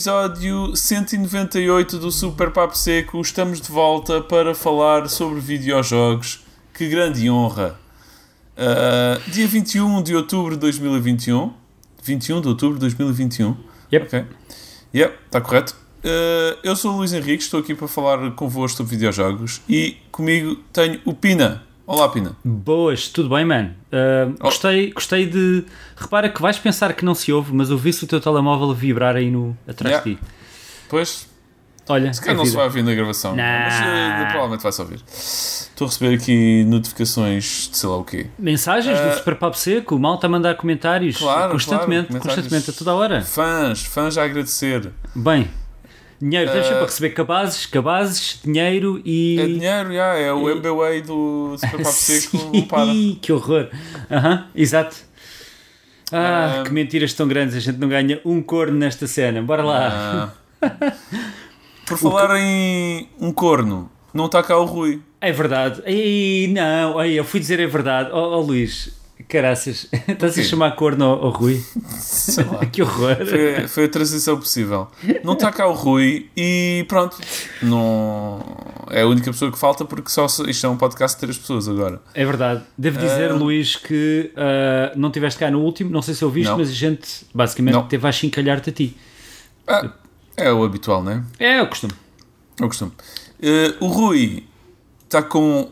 episódio 198 do Super Papo Seco. Estamos de volta para falar sobre videojogos. Que grande honra! Uh, dia 21 de outubro de 2021. 21 de outubro de 2021. Yep. Ok. Yep, está correto. Uh, eu sou o Luís Henrique, estou aqui para falar convosco sobre videojogos e comigo tenho o Pina. Olá, Pina. Boas, tudo bem, mano? Uh, Oh. gostei, gostei de. Repara que vais pensar que não se ouve, mas ouvi-se o teu telemóvel vibrar aí no, atrás Yeah. de ti. Pois, Olha, se calhar é não se vai ouvir na gravação, Não. mas uh, provavelmente vai-se ouvir. Estou a receber aqui notificações de sei lá o quê. Mensagens Ah, do Super Papo Seco, o malta a mandar comentários Claro, constantemente, claro, constantemente, a toda a hora. Fãs, fãs a agradecer. Bem, dinheiro, temos Ah, sempre a receber cabazes, cabazes, dinheiro e. É dinheiro, já, é o MBA do Super Papo Seco. Sim, que horror. Aham, exato. Ah, Ah, que mentiras tão grandes, a gente não ganha um corno nesta cena. Bora lá. Ah. Por falar em um corno, não está cá o Rui. É verdade. Ei, não, ei, eu fui dizer é verdade. Ó oh, Luís, caraças, estás a chamar corno ao, ao Rui? Sei lá. que horror. Foi, foi a transição possível. Não está cá o Rui e pronto. Não, é a única pessoa que falta porque só isto é um podcast de três pessoas agora. É verdade. Devo dizer, Ah. Luís, que ah, não estiveste cá no último, não sei se ouviste, Não. mas a gente basicamente Não. teve a chincalhar-te a ti. Ah, é o habitual, não é? É o costume. É o costume. Eh, o Rui está com.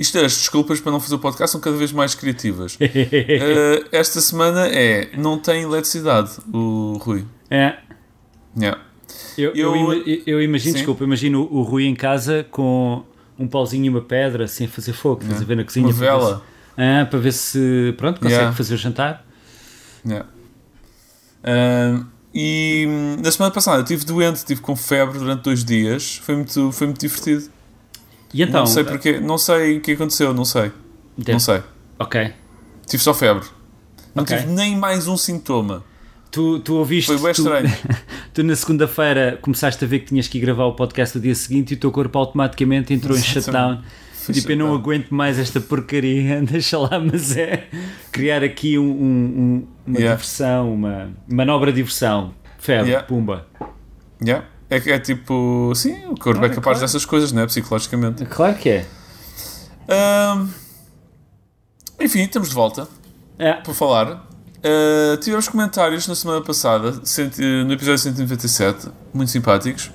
Isto é, as desculpas para não fazer o podcast são cada vez mais criativas. Eh, esta semana é. Não tem eletricidade, o Rui. É. Yeah. Eu, eu, Eu- ima- eu imagino, Sim. desculpa, imagino o Rui em casa com um pauzinho e uma pedra, assim a fazer fogo, estás a ver na cozinha. Uma para ver vela. se- Ah, para ver se, pronto, consegue Yeah. fazer o jantar. Yeah. Ah, e hum, na semana passada eu estive doente, estive com febre durante dois dias. Foi muito, foi muito divertido. E então? não sei porquê, não sei o que aconteceu, não sei. Deve- Não sei. Ok. Tive só febre. Não Ok. tive nem mais um sintoma. Tu, tu ouviste. Foi bem tu, estranho. tu na segunda-feira começaste a ver que tinhas que ir gravar o podcast no dia seguinte e o teu corpo automaticamente entrou em shutdown. Foi Tipo, eu não aguento mais esta porcaria, deixa lá, mas é criar aqui um- um- uma Yeah. diversão, uma manobra de diversão. Febre, Yeah. pumba. Yeah. É, que é tipo, sim, o corpo Claro, é capaz claro. dessas coisas, não é? Psicologicamente. Claro que é. Ahm, enfim, estamos de volta É. para falar. Ah, tivemos comentários na semana passada, cento- no episódio 197, muito simpáticos.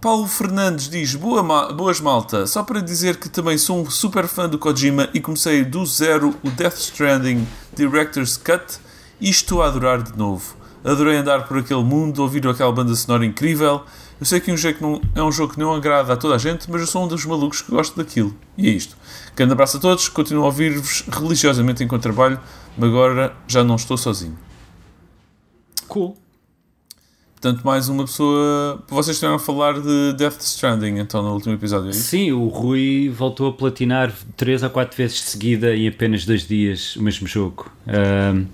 Paulo Fernandes diz: Boa ma- Boas malta, só para dizer que também sou um super fã do Kojima e comecei do zero o Death Stranding Director's Cut e estou a adorar de novo. Adorei andar por aquele mundo, ouvir aquela banda sonora incrível. Eu sei que um jogo não, é um jogo que não agrada a toda a gente, mas eu sou um dos malucos que gosto daquilo. E é isto. Grande abraço a todos, continuo a ouvir-vos religiosamente enquanto trabalho, mas agora já não estou sozinho. Cool. Portanto, mais uma pessoa. Vocês estiveram a falar de Death Stranding então no último episódio, é isso? Sim, o Rui voltou a platinar 3 ou 4 vezes de seguida em apenas 2 dias o mesmo jogo. Ahm,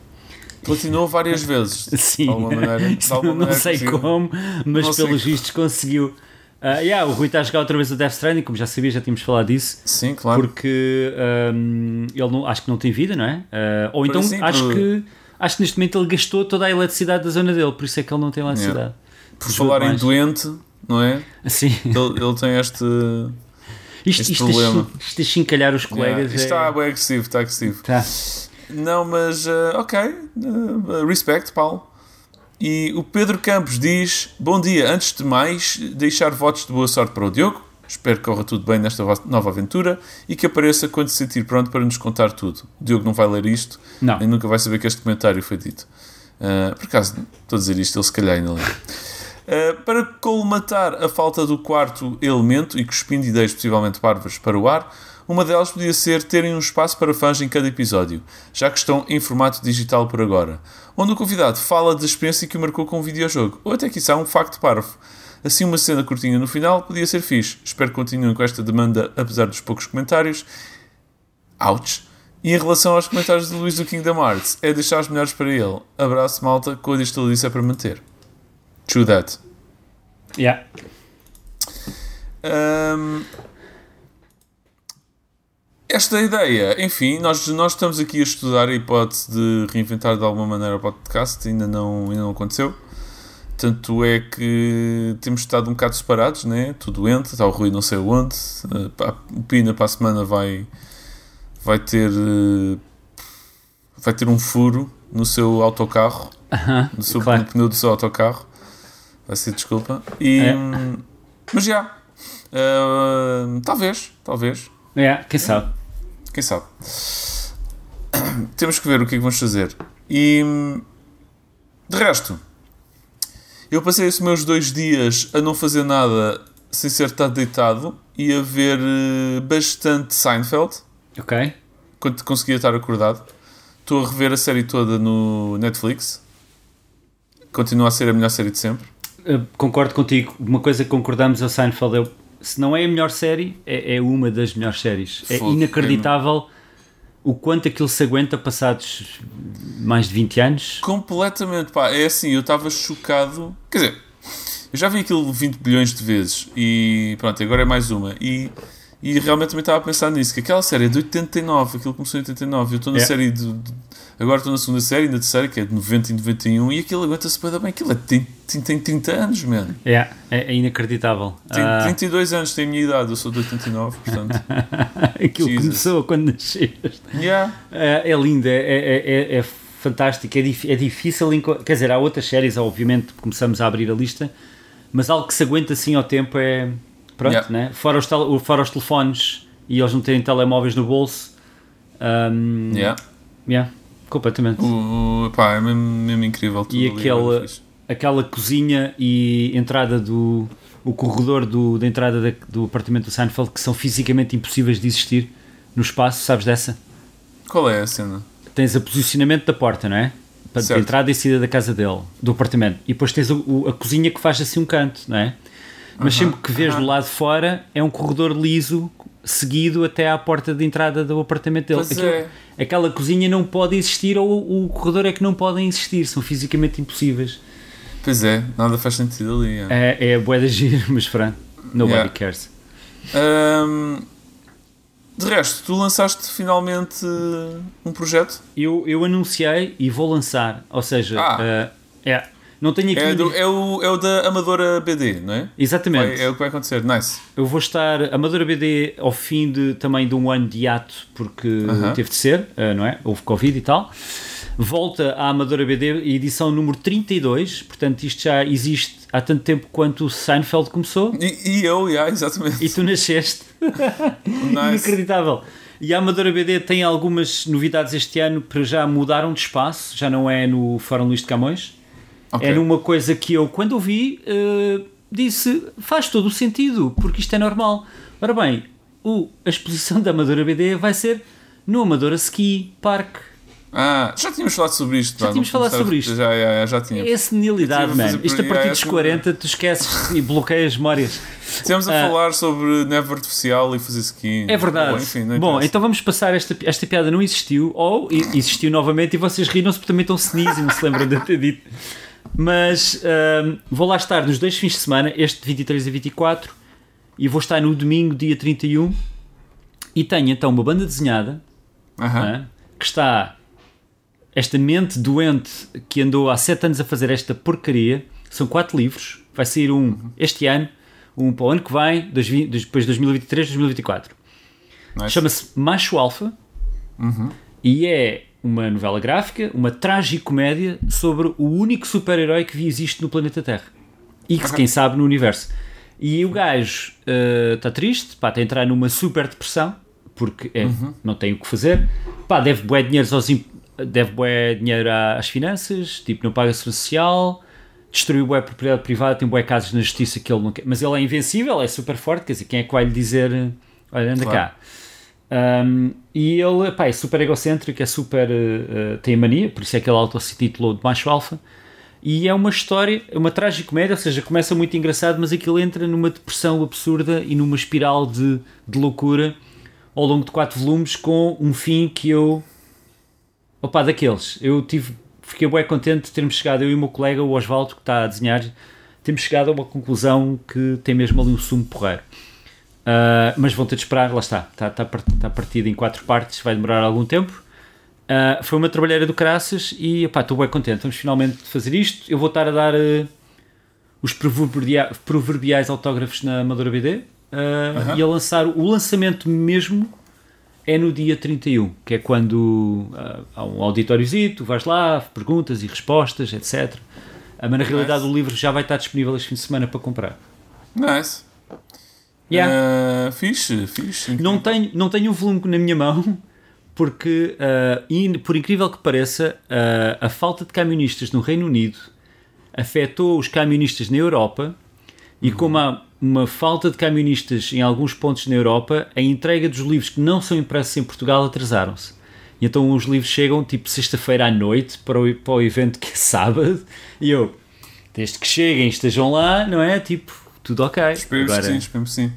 Platinou várias vezes. sim, De alguma maneira. De não sei conseguiu. como, mas Não pelos vistos conseguiu. Ah, yeah, o Rui está a jogar outra vez o Death Stranding, como já sabia, já tínhamos falado disso. Sim, claro. Porque ahm, ele não, acho que não tem vida, não é? Ah, ou então sim, acho, por- que, acho que neste momento ele gastou toda a eletricidade da zona dele, por isso é que ele não tem eletricidade. Por Jogou falar em doente, não é? Sim. Ele, ele tem este. Isto, Este isto, problema. isto, isto chincalhar os Yeah, colegas. isto é- está bem agressivo, está agressivo. Tá. Não, mas eh, ok. eh, respect, Paulo. E o Pedro Campos diz: Bom dia, antes de mais, deixar votos de boa sorte para o Diogo. Espero que corra tudo bem nesta nova aventura e que apareça quando se sentir pronto para nos contar tudo. O Diogo não vai ler isto Não. e nunca vai saber que este comentário foi dito. Eh, por acaso, estou a dizer isto, ele se calhar ainda lê. Uh, para colmatar a falta do quarto elemento e cuspindo ideias possivelmente parvas para o ar, uma delas podia ser terem um espaço para fãs em cada episódio, já que estão em formato digital por agora, onde o convidado fala da experiência que o marcou com o videojogo, ou até que isso é um facto parvo. Assim, uma cena curtinha no final podia ser fixe. Espero que continuem com esta demanda, apesar dos poucos comentários. Ouch! E em relação aos comentários de Luís do Kingdom Hearts, é deixar os melhores para ele. Abraço, malta, quando isto tudo isso é para manter. True that. Yeah. Ahm, esta ideia, enfim, nós, nós estamos aqui a estudar a hipótese de reinventar de alguma maneira o podcast, ainda não, ainda não aconteceu. Tanto é que temos estado um bocado separados, né? Tu doente, está o Rui não sei onde. Uh, o Pina para a semana vai, vai ter. Uh, vai ter um furo no seu autocarro. Uh -huh, no, seu, claro. pneu do seu autocarro. Vai ser desculpa. E, é. Mas já. Uh, talvez, talvez. É, quem sabe. Quem sabe. Temos que ver o que é que vamos fazer. E. De resto, eu passei os meus dois dias a não fazer nada sem ser estar deitado e a ver eh, bastante Seinfeld. Ok. Quando conseguia estar acordado. Estou a rever a série toda no Netflix. Continua a ser a melhor série de sempre. Eu concordo contigo. Uma coisa que concordamos a Seinfeld é se não é a melhor série, é, é uma das melhores séries. É inacreditável o quanto aquilo se aguenta passados mais de 20 anos. Completamente, pá. É assim, eu estava chocado. Quer dizer, eu já vi aquilo 20 bilhões de vezes e pronto, agora é mais uma. E, e realmente também estava a pensar nisso, que aquela série é de 89, aquilo começou em 89. Eu estou na é. série de, de Agora estou na segunda série, na terceira, que é de 90 e 91, e aquilo aguenta-se bem bem. Aquilo é, tem, tem, tem 30 anos, mano. É, é, é inacreditável. Tem uh... 32 anos, tem a minha idade, eu sou de 89, portanto. aquilo Jesus. começou quando nasceste. Yeah. É, é lindo, é, é, é, é fantástico, é, é difícil. Quer dizer, há outras séries, obviamente, começamos a abrir a lista, mas algo que se aguenta assim ao tempo é. Pronto, yeah. né? fora, os tele, fora os telefones e eles não terem telemóveis no bolso. Um, yeah. Yeah. Completamente. O, o, pá, é mesmo, mesmo incrível. e aquela, aquela cozinha e entrada do. o corredor do, da entrada da, do apartamento do Seinfeld que são fisicamente impossíveis de existir no espaço, sabes dessa? Qual é a cena? Tens o posicionamento da porta, não é? Para a entrada e saída da casa dele, do apartamento. E depois tens o, a cozinha que faz assim um canto, não é? Mas sempre que vês do lado de fora é um corredor liso seguido até à porta de entrada do apartamento dele. Aquilo, é. Aquela cozinha não pode existir ou o corredor é que não podem existir, são fisicamente impossíveis. Pois é, nada faz sentido ali. É, é, é a boeda gira, mas Fran, nobody yeah. cares. Um, de resto, tu lançaste finalmente um projeto? Eu, eu anunciei e vou lançar, ou seja, ah. uh, é não tenho aqui. É, do, é, o, é o da Amadora BD, não é? Exatamente. Vai, é o que vai acontecer, nice. Eu vou estar. Amadora BD ao fim de, também de um ano de ato, porque uh -huh. teve de ser, uh, não é? Houve Covid e tal. Volta à Amadora BD, edição número 32, portanto isto já existe há tanto tempo quanto o Seinfeld começou. E, e eu, yeah, exatamente. E tu nasceste. nice. Inacreditável. E a Amadora BD tem algumas novidades este ano, para já mudaram de espaço, já não é no Fórum Luís de Camões Okay. Era uma coisa que eu, quando ouvi, uh, disse faz todo o sentido, porque isto é normal. Ora bem, o, a exposição da Amadora BD vai ser no Amadora Ski Park. Ah, já tínhamos falado sobre isto. Já tínhamos falado sobre isto. Já, já, já tinha. É senilidade, mano. Isto a partir é, dos 40 tu esqueces e bloqueias memórias. Temos a uh, falar sobre neve artificial e fazer ski. É verdade. Bom, enfim, Bom então vamos passar. Esta, esta piada não existiu, ou existiu novamente e vocês riram-se porque também estão senis e não se lembram de ter dito. Mas um, vou lá estar nos dois fins de semana, este de 23 a 24, e vou estar no domingo, dia 31. E tenho então uma banda desenhada né, que está. Esta mente doente que andou há 7 anos a fazer esta porcaria. São quatro livros. Vai sair um este ano, um para o ano que vem, depois de 2023, 2024. Nice. Chama-se Macho Alpha uhum. e é uma novela gráfica, uma tragicomédia sobre o único super-herói que existe no planeta Terra. E que, quem sabe, no universo. E o gajo está uh, triste, pá, está a entrar numa super depressão, porque é, uhum. não tem o que fazer, pá, deve bué dinheiro, aos deve bué dinheiro às finanças, tipo, não paga social, destruiu bué propriedade privada, tem bué casos na justiça que ele não quer, mas ele é invencível, é super forte, quer dizer, quem é que vai lhe dizer, olha, anda claro. cá. Um, e ele pá, é super egocêntrico, é super. Uh, tem mania, por isso é que ele auto-se-titulou de macho alfa. E é uma história, uma comédia, ou seja, começa muito engraçado, mas aquilo entra numa depressão absurda e numa espiral de, de loucura ao longo de quatro volumes, com um fim que eu. Opa, daqueles. Eu tive. Fiquei bem contente de termos chegado, eu e o meu colega, o Osvaldo, que está a desenhar, temos chegado a uma conclusão que tem mesmo ali um sumo porreiro. Uh, mas vão ter de esperar, lá está, está, está, está partido em quatro partes, vai demorar algum tempo. Uh, foi uma trabalheira do caraças e pá, estou bem contente. Vamos finalmente fazer isto. Eu vou estar a dar uh, os proverbiais, proverbiais autógrafos na Amadora BD uh, Aham. e a lançar o lançamento mesmo é no dia 31, que é quando há um auditóriozito, vais lá, perguntas e respostas, etc. Mas na realidade o livro já vai estar disponível este fim de semana para comprar. Nice. Yeah. Uh, fixe, fixe. Não tenho, não tenho o volume na minha mão porque, ah, in- por incrível que pareça, ah, a falta de camionistas no Reino Unido afetou os camionistas na Europa e como há uma falta de camionistas em alguns pontos na Europa, a entrega dos livros que não são impressos em Portugal atrasaram-se. Então os livros chegam tipo sexta-feira à noite para o, para o evento que é sábado e eu, desde que cheguem estejam lá, não é? Tipo, tudo ok. Que sim, espero que sim.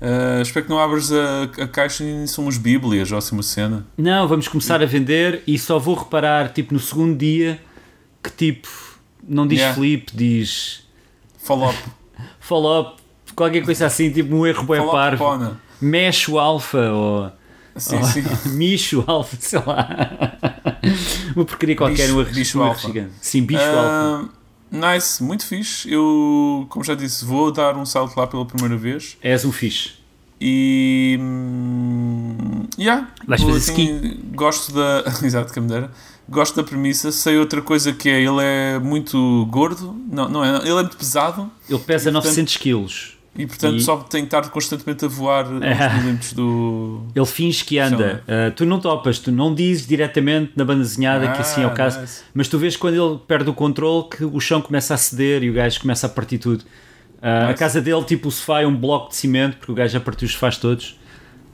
Uh, espero que não abras a, a caixa e somos bíblias ou assim uma cena. Não, vamos começar a vender e só vou reparar, tipo, no segundo dia, que tipo, não diz Yeah. flip, diz Follow-up. follow-up, qualquer coisa assim, tipo um erro bem parvo. Pona. Mesh o alfa ou Sim, ou sim. Micho alfa, sei lá. Uma porcaria qualquer, Bicho- um erro, bicho um erro gigante. Sim, bicho alfa. Nice, muito fixe. Eu, como já disse, vou dar um salto lá pela primeira vez. És um fixe. E. hum, yeah, Vais fazer assim, Gosto da. Exato, que me. Gosto da premissa. Sei outra coisa que é: ele é muito gordo. Não, não é? Ele é muito pesado. Ele pesa E, portanto, 900 quilos. E portanto E- só tem que estar constantemente a voar Ah. milímetros do. Ele finge que anda. Ah, tu não topas, tu não dizes diretamente na banda desenhada que assim é o Ah, caso. nice. Mas tu vês quando ele perde o controle que o chão começa a ceder e o gajo começa a partir tudo. Ah, A Nice. casa dele, tipo, o sofá é um bloco de cimento, porque o gajo já partiu os sofás todos.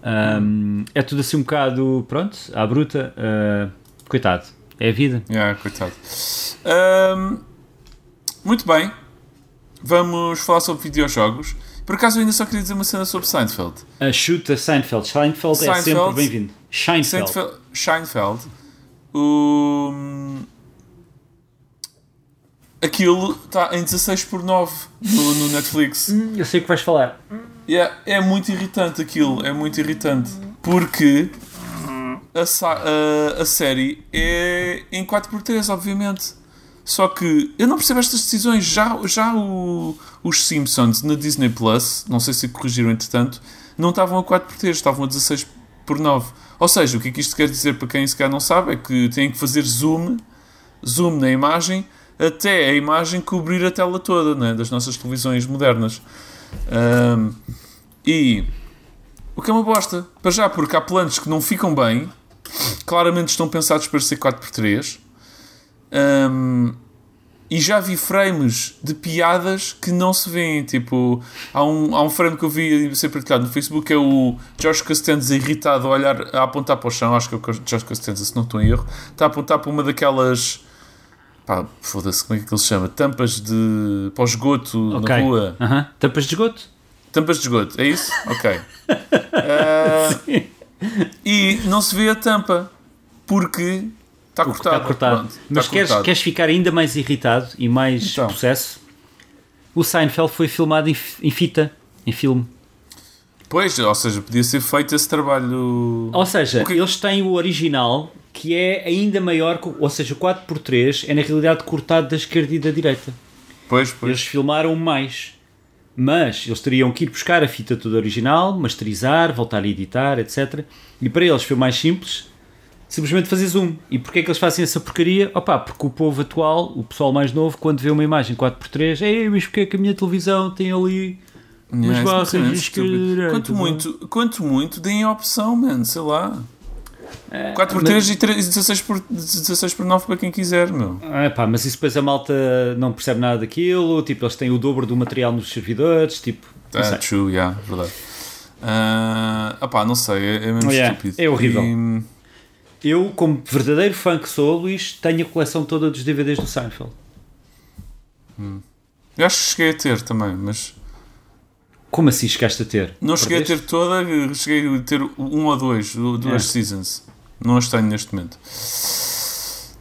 Ahm, é tudo assim um bocado, pronto, à bruta. Ah, coitado, é a vida. Yeah, coitado. Ahm, muito bem. Vamos falar sobre videojogos. Por acaso eu ainda só queria dizer uma cena sobre Seinfeld. A chuta Seinfeld. Seinfeld, é Seinfeld. sempre bem-vindo. Seinfeld. Seinfeld, Seinfeld o... Aquilo está em 16 por 9 no, no Netflix. Eu sei o que vais falar. Yeah, é muito irritante aquilo, é muito irritante. Porque a, a, a série é em 4x3, obviamente. Só que eu não percebo estas decisões. Já, já o- os Simpsons na Disney Plus, não sei se corrigiram entretanto, não estavam a 4x3, estavam a 16 por 9. Ou seja, o que é que isto quer dizer para quem se não sabe é que têm que fazer zoom, zoom na imagem até a imagem cobrir a tela toda né, das nossas televisões modernas. Ahm, e o que é uma bosta, para já, porque há planos que não ficam bem, claramente estão pensados para ser 4x3. Ahm, e já vi frames de piadas que não se veem. Tipo, há um, há um frame que eu vi ser partilhado no Facebook é o Josh Costanza irritado a olhar, a apontar para o chão. Acho que é o Josh Costanza, se não estou em erro. Está a apontar para uma daquelas. Pá, foda-se, como é que ele se chama? Tampas de. para o esgoto Ok. na rua. Aham. Tampas de esgoto? Tampas de esgoto, é isso? Ok. Ah, e não se vê a tampa porque está cortada. Está cortado. Pronto, está Mas queres, cortado. queres ficar ainda mais irritado e mais Então. processo? O Seinfeld foi filmado em, em fita, em filme. Pois, ou seja, podia ser feito esse trabalho. Ou seja, eles têm o original que é ainda maior, ou seja, o 4x3 é na realidade cortado da esquerda e da direita. Pois, pois. Eles filmaram mais. Mas eles teriam que ir buscar a fita toda original, masterizar, voltar a editar, etc. E para eles foi mais simples simplesmente fazer zoom. E porquê é que eles fazem essa porcaria? Opa, porque o povo atual, o pessoal mais novo, quando vê uma imagem 4x3, ei, mas porquê é que a minha televisão tem ali umas Yeah, barras é de esquerda? Quanto muito, quanto muito, deem a opção, man, sei lá. É, 4x3 e 3 16 por, 16 por 9 para quem quiser, meu. Ah, pá, mas isso depois a malta não percebe nada daquilo, tipo, eles têm o dobro do material nos servidores, tipo, sei. true, yeah, verdade. Ah, opá, não sei, é, é mesmo Yeah, estúpido. é horrível. E, Eu, como verdadeiro fã que sou, Luís, tenho a coleção toda dos DVDs do Seinfeld. eu acho que cheguei a ter também, mas Como assim chegaste a ter? não cheguei a ter toda, cheguei a ter um ou dois, duas Yeah. seasons. Não as tenho neste momento.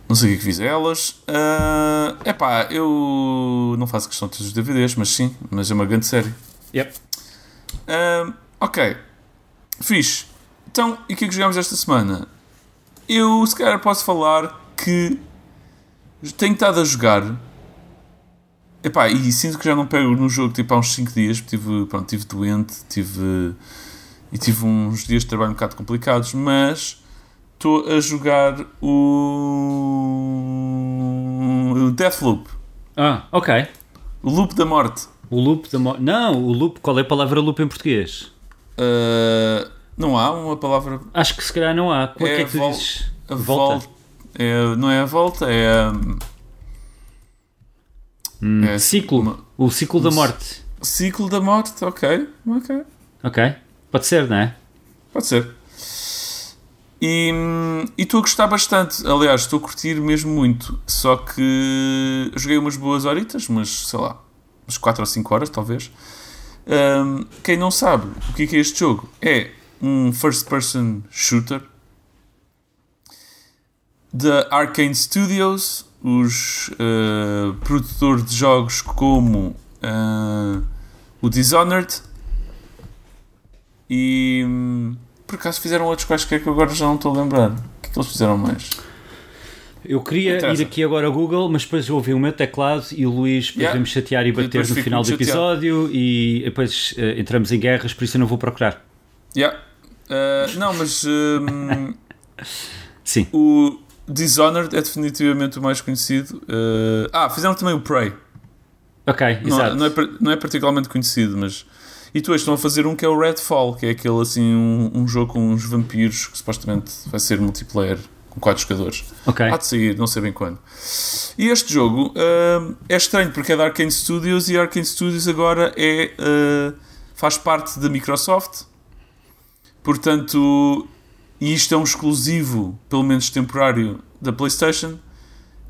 Não sei o que é fiz a elas. É epá, eu não faço questão de ter os DVDs, mas sim, mas é uma grande série. Yep. Ah, Ok. Fixe. Então, e o que é que jogámos esta semana? Eu, se calhar, posso falar que tenho estado a jogar. Epá, e sinto que já não pego no jogo tipo há uns 5 dias. porque Tive, pronto, tive doente, tive. E tive uns dias de trabalho um bocado complicados, mas estou a jogar o. o Deathloop. Ah, ok. O Loop da Morte. O loop da mo... Não, o loop, qual é a palavra loop em português? Uh, não há uma palavra. Acho que se calhar não há. Como é, que é que tu vol- dizes? A Volta. volta. É, não é a volta, é. um, Hum, é ciclo. uma- O ciclo da um- morte. Ciclo da morte, ok. Ok. Ok. Pode ser, não é? Pode ser. E e estou a gostar bastante. Aliás, estou a curtir mesmo muito. Só que joguei umas boas horitas, mas sei lá, umas 4 ou 5 horas talvez. Hum, quem não sabe o que é, que é este jogo? É um first person shooter da Arkane Studios, os uh, produtores de jogos como uh, o Dishonored e hum, por acaso fizeram outros quaisquer que eu agora já não estou a lembrar. O que é que eles fizeram mais? Eu queria ir aqui agora ao Google, mas depois eu ouvi o meu teclado e o Luís depois Yeah. veio-me chatear e bater no final do chateado. episódio e depois eh, entramos em guerras, por isso eu não vou procurar. Yeah. Uh, não, mas hum, Sim. o Dishonored é definitivamente o mais conhecido. Uh, ah, fizeram também o Prey. Ok, Não, exato. não, é, não é particularmente conhecido, mas. E tu estão a fazer um que é o Redfall, que é aquele assim, um, um jogo com uns vampiros que supostamente vai ser multiplayer com 4 jogadores. Ok. Há de sair, não sei bem quando. E este jogo hum, é estranho porque é da Arkane Studios e a Arkane Studios agora é, uh, faz parte da Microsoft. Portanto, e isto é um exclusivo, pelo menos temporário, da PlayStation.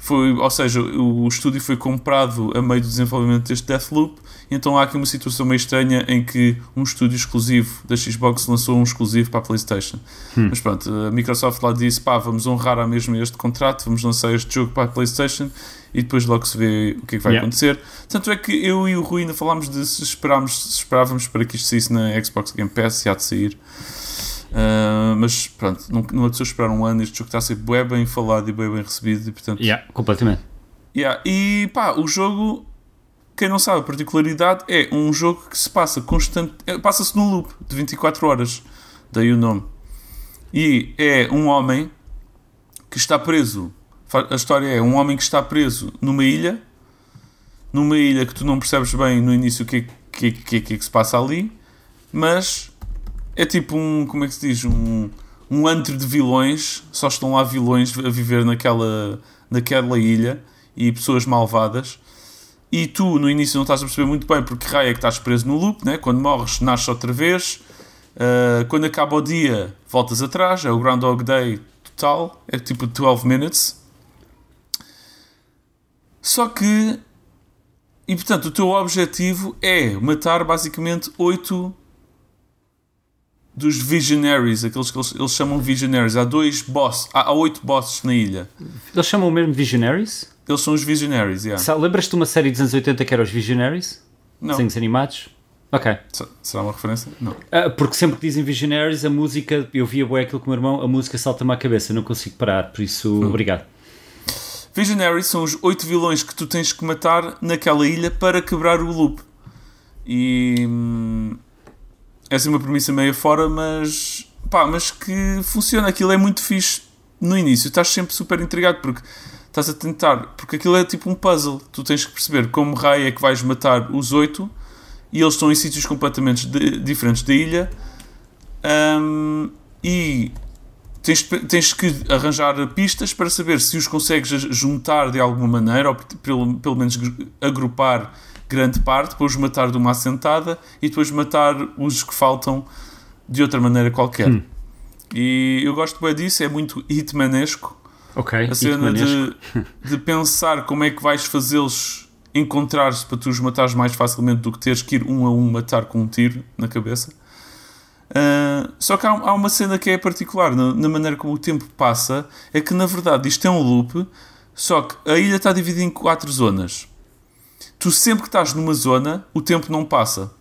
Foi, ou seja, o estúdio foi comprado a meio do desenvolvimento deste Deathloop, então há aqui uma situação meio estranha em que um estúdio exclusivo da Xbox lançou um exclusivo para a PlayStation. Mas pronto, a Microsoft lá disse: pá, vamos honrar a mesmo este contrato, vamos lançar este jogo para a PlayStation e depois logo se vê o que é que vai Yeah. acontecer. Tanto é que eu e o Rui ainda falámos de se, esperámos, se esperávamos para que isto saísse na Xbox Game Pass, se há de sair. Ah, mas pronto, não, não é de esperar um ano. Este jogo está a ser bem, bem falado e bem, bem recebido. E, portanto, Yeah, completamente. Yeah, E pá, o jogo, quem não sabe a particularidade, é um jogo que se passa constante, é, passa-se num loop de 24 horas, daí o nome. E é um homem que está preso. A história é um homem que está preso numa ilha, numa ilha que tu não percebes bem no início o que, é que, que, que, que se passa ali, mas é tipo um, como é que se diz, um, um antro de vilões, só estão lá vilões a viver naquela, naquela ilha e pessoas malvadas. E tu no início não estás a perceber muito bem porque raio é que estás preso no loop, né? quando morres nasces outra vez, Uh, quando acaba o dia voltas atrás, é o Groundhog Day total, é tipo 12 minutes. Só que, e portanto, o teu objetivo é matar basicamente 8 dos Visionaries, aqueles que eles, eles chamam Visionaries. Há dois boss, há, há 8 bosses na ilha. Eles chamam o mesmo Visionaries? Eles são os Visionaries, yeah. Lembras-te de uma série dos anos 80 que era os Visionaries? Não, Desenhos animados? Ok. Se- será uma referência? Não. Ah, porque sempre que dizem Visionaries, a música, eu via bué aquilo com o meu irmão, a música salta-me à cabeça, não consigo parar, por isso, Hum. obrigado. Visionaries são os oito vilões que tu tens que matar naquela ilha para quebrar o loop. E hum, é assim uma premissa meio fora, mas pá, mas que funciona. Aquilo é muito fixe no início. Estás sempre super intrigado porque estás a tentar, porque aquilo é tipo um puzzle. Tu tens que perceber como raio é que vais matar os oito e eles estão em sítios completamente de- diferentes da ilha. Hum, e tens, tens que arranjar pistas para saber se os consegues juntar de alguma maneira, ou pelo, pelo menos agrupar grande parte, depois matar de uma assentada e depois matar os que faltam de outra maneira qualquer. E eu gosto bem disso, é muito hitmanesco. Ok, A cena de, de pensar como é que vais fazê-los encontrar-se para tu os matares mais facilmente do que teres que ir um a um matar com um tiro na cabeça. Ah, só que há, há uma cena que é particular na, na maneira como o tempo passa, é que na verdade isto é um loop, só que a ilha está dividida em quatro zonas. Tu sempre que estás numa zona, o tempo não passa.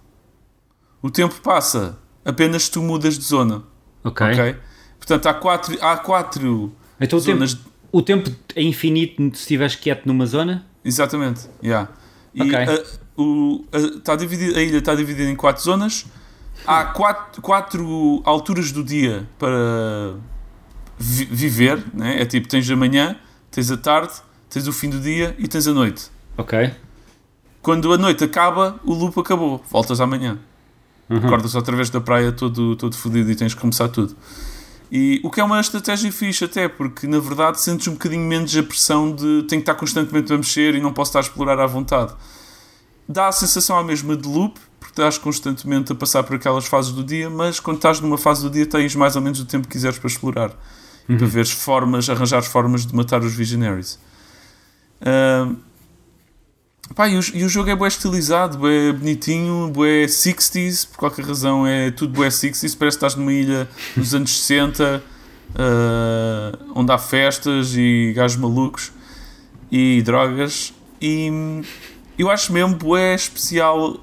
O tempo passa apenas tu mudas de zona. Ok. Ok? Portanto, há quatro, há quatro Então o tempo, zonas. o tempo é infinito se estiveres quieto numa zona? Exatamente, yeah. E Ok. a, o, a, tá dividido, a ilha está dividida em quatro zonas. Há quatro, quatro alturas do dia para vi- viver. Né? É tipo: tens a manhã, tens a tarde, tens o fim do dia e tens a noite. Ok. Quando a noite acaba, o loop acabou. Voltas amanhã. Uhum. Acordas outra vez da praia todo, todo fodido e tens que começar tudo. E o que é uma estratégia fixe até, porque na verdade sentes um bocadinho menos a pressão de tenho que estar constantemente a mexer e não posso estar a explorar à vontade. Dá a sensação à mesma de loop, porque estás constantemente a passar por aquelas fases do dia, mas quando estás numa fase do dia tens mais ou menos o tempo que quiseres para explorar. E para veres formas, arranjar formas de matar os Visionaries. Ahm, Pá, e, o, e o jogo é bué estilizado, bué bonitinho, bué 60s, por qualquer razão é tudo bué 60s, parece que estás numa ilha dos anos 60, ah, onde há festas e gajos malucos e drogas. E eu acho mesmo bué especial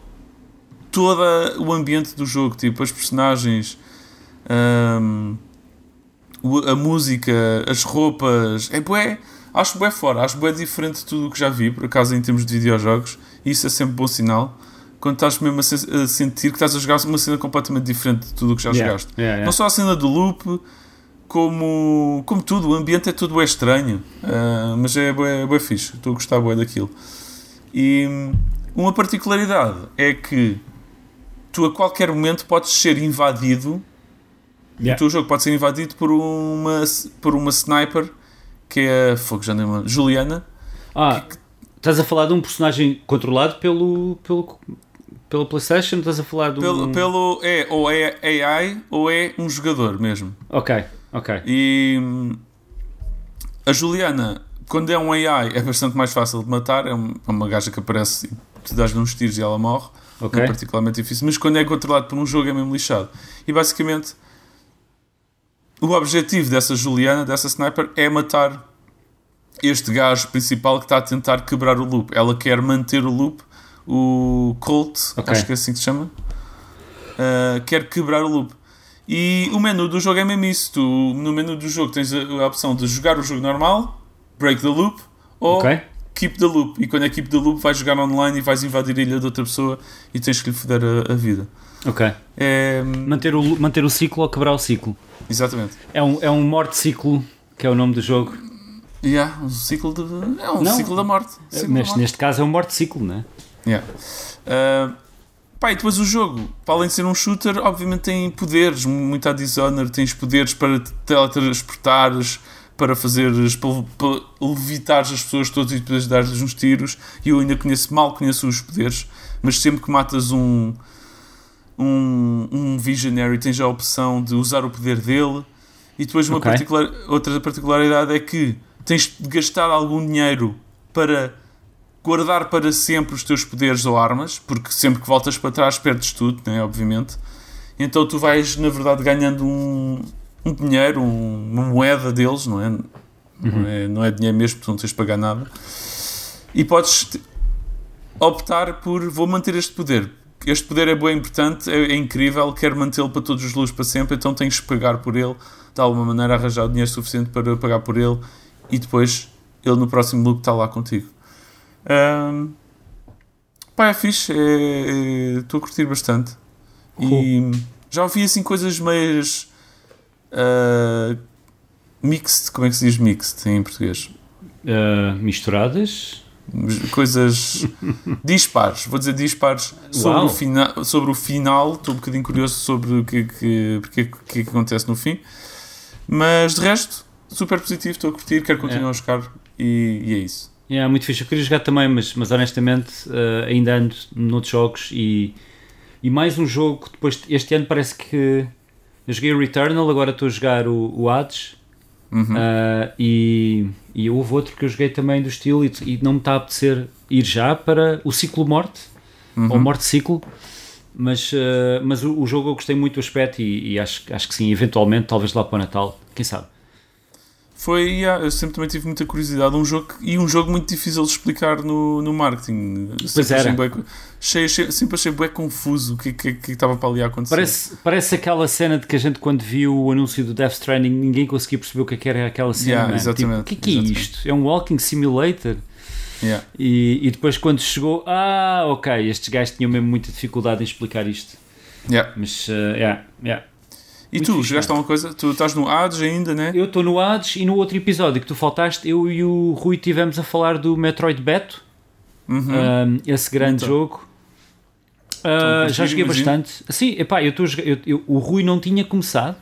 todo o ambiente do jogo, tipo as personagens, hum, o- a música, as roupas, é bué, acho bué fora, acho bué diferente de tudo o que já vi, por acaso em termos de videojogos, e isso é sempre bom sinal, quando estás mesmo a, se- a sentir que estás a jogar uma cena completamente diferente de tudo o que já Yeah, jogaste. yeah, yeah. Não só a cena do loop, como, como tudo, o ambiente é tudo estranho, ah, mas é bué, bué fixe, estou a gostar bué daquilo. E uma particularidade é que tu a qualquer momento podes ser invadido Yeah. o teu jogo pode ser invadido por uma, por uma sniper que é. Fogo, já nem lembro, Juliana. Ah, estás a falar de um personagem controlado pelo, pelo, pela PlayStation? Estás a falar de um. Pelo, pelo, é ou é AI ou é um jogador mesmo. Ok, ok. E a Juliana, quando é um AI, é bastante mais fácil de matar. É é uma gaja que aparece e tu dás-lhe uns tiros e ela morre. Não é particularmente difícil. Mas quando é controlado por um jogo é mesmo lixado. E basicamente, o objetivo dessa Juliana, dessa sniper, é matar este gajo principal que está a tentar quebrar o loop. Ela quer manter o loop, o Colt, Ok. acho que é assim que se chama, uh, quer quebrar o loop. E o menu do jogo é mesmo isso. Tu, no menu do jogo tens a, a opção de jogar o jogo normal, break the loop, ou Ok. keep the loop. E quando é keep the loop, vais jogar online e vais invadir a ilha de outra pessoa e tens que lhe foder a, a vida. Ok. É, Manter o, manter o ciclo ou quebrar o ciclo. Exatamente. É um, é um morte-ciclo, que é o nome do jogo. Yeah, um ciclo de, é um Não. ciclo da morte. Ciclo da Neste, morte. neste caso é um morte-ciclo, não é? Yeah. Uh, pá, e depois o jogo, para além de ser um shooter, obviamente tem poderes, muito a Dishonored, tens poderes para te teletransportares, para fazeres, para, para levitares as pessoas todas e depois dar-lhes uns tiros. E eu ainda conheço, mal conheço os poderes, mas sempre que matas um, um, um Visionary tens a opção de usar o poder dele. E depois uma Ok. particular, outra particularidade é que tens de gastar algum dinheiro para guardar para sempre os teus poderes ou armas, porque sempre que voltas para trás perdes tudo, né, obviamente. Então tu vais, na verdade, ganhando um, um dinheiro, um- uma moeda deles, não é? Não é? Não é dinheiro mesmo, porque não tens de pagar nada. E podes optar por vou manter este poder. Este poder é bem importante, é, é incrível, quero mantê-lo para todos os luz para sempre, então tens que pagar por ele, de alguma maneira arranjar o dinheiro suficiente para pagar por ele e depois ele no próximo loop está lá contigo. Ahm, pá, é fixe, é- é- estou a curtir bastante. E já ouvi assim coisas meias ah, mixed, como é que se diz mixed em português? Uh, misturadas. Coisas dispares, vou dizer dispares sobre o, fina, sobre o final. Estou um bocadinho curioso sobre o que, é que, porque, é que, que é que acontece no fim, mas de resto, super positivo. Estou a curtir, quero continuar É. a jogar e, e é isso. É muito fixe. Eu queria jogar também, mas, mas honestamente uh, ainda ando noutros jogos e, e mais um jogo depois este ano parece que eu joguei o Returnal, agora estou a jogar o, o Hades Uhum. uh, e, e houve outro que eu joguei também do estilo e, e não me está a apetecer ir já para o ciclo morte Uhum. ou morte ciclo. Mas, uh, mas o, o jogo eu gostei muito do aspecto e, e acho, acho que sim, eventualmente, talvez lá para o Natal, quem sabe. Foi, yeah, eu sempre também tive muita curiosidade. Um jogo, e um jogo muito difícil de explicar no, no marketing. Pois era. Achei cheio, cheio, sempre achei bem confuso o que, que, que estava para ali a acontecer. Parece, parece aquela cena de que a gente, quando viu o anúncio do Death Stranding, ninguém conseguia perceber o que, é que era aquela cena. Yeah, man. exatamente, Tipo, o que é que é isto? É um walking simulator? Yeah. E, e depois, quando chegou, ah, ok, estes gajos tinham mesmo muita dificuldade em explicar isto. Yeah. Mas, uh, yeah, yeah. E Muito tu, fixe, jogaste alguma coisa? Tu estás no Hades ainda, né? Eu estou no Hades e no outro episódio que tu faltaste, eu e o Rui tivemos a falar do Metroid Beto, Uhum. um, esse grande Então. jogo. Uh, Então, já joguei imagino. bastante. Sim, epá, eu estou o Rui não tinha começado,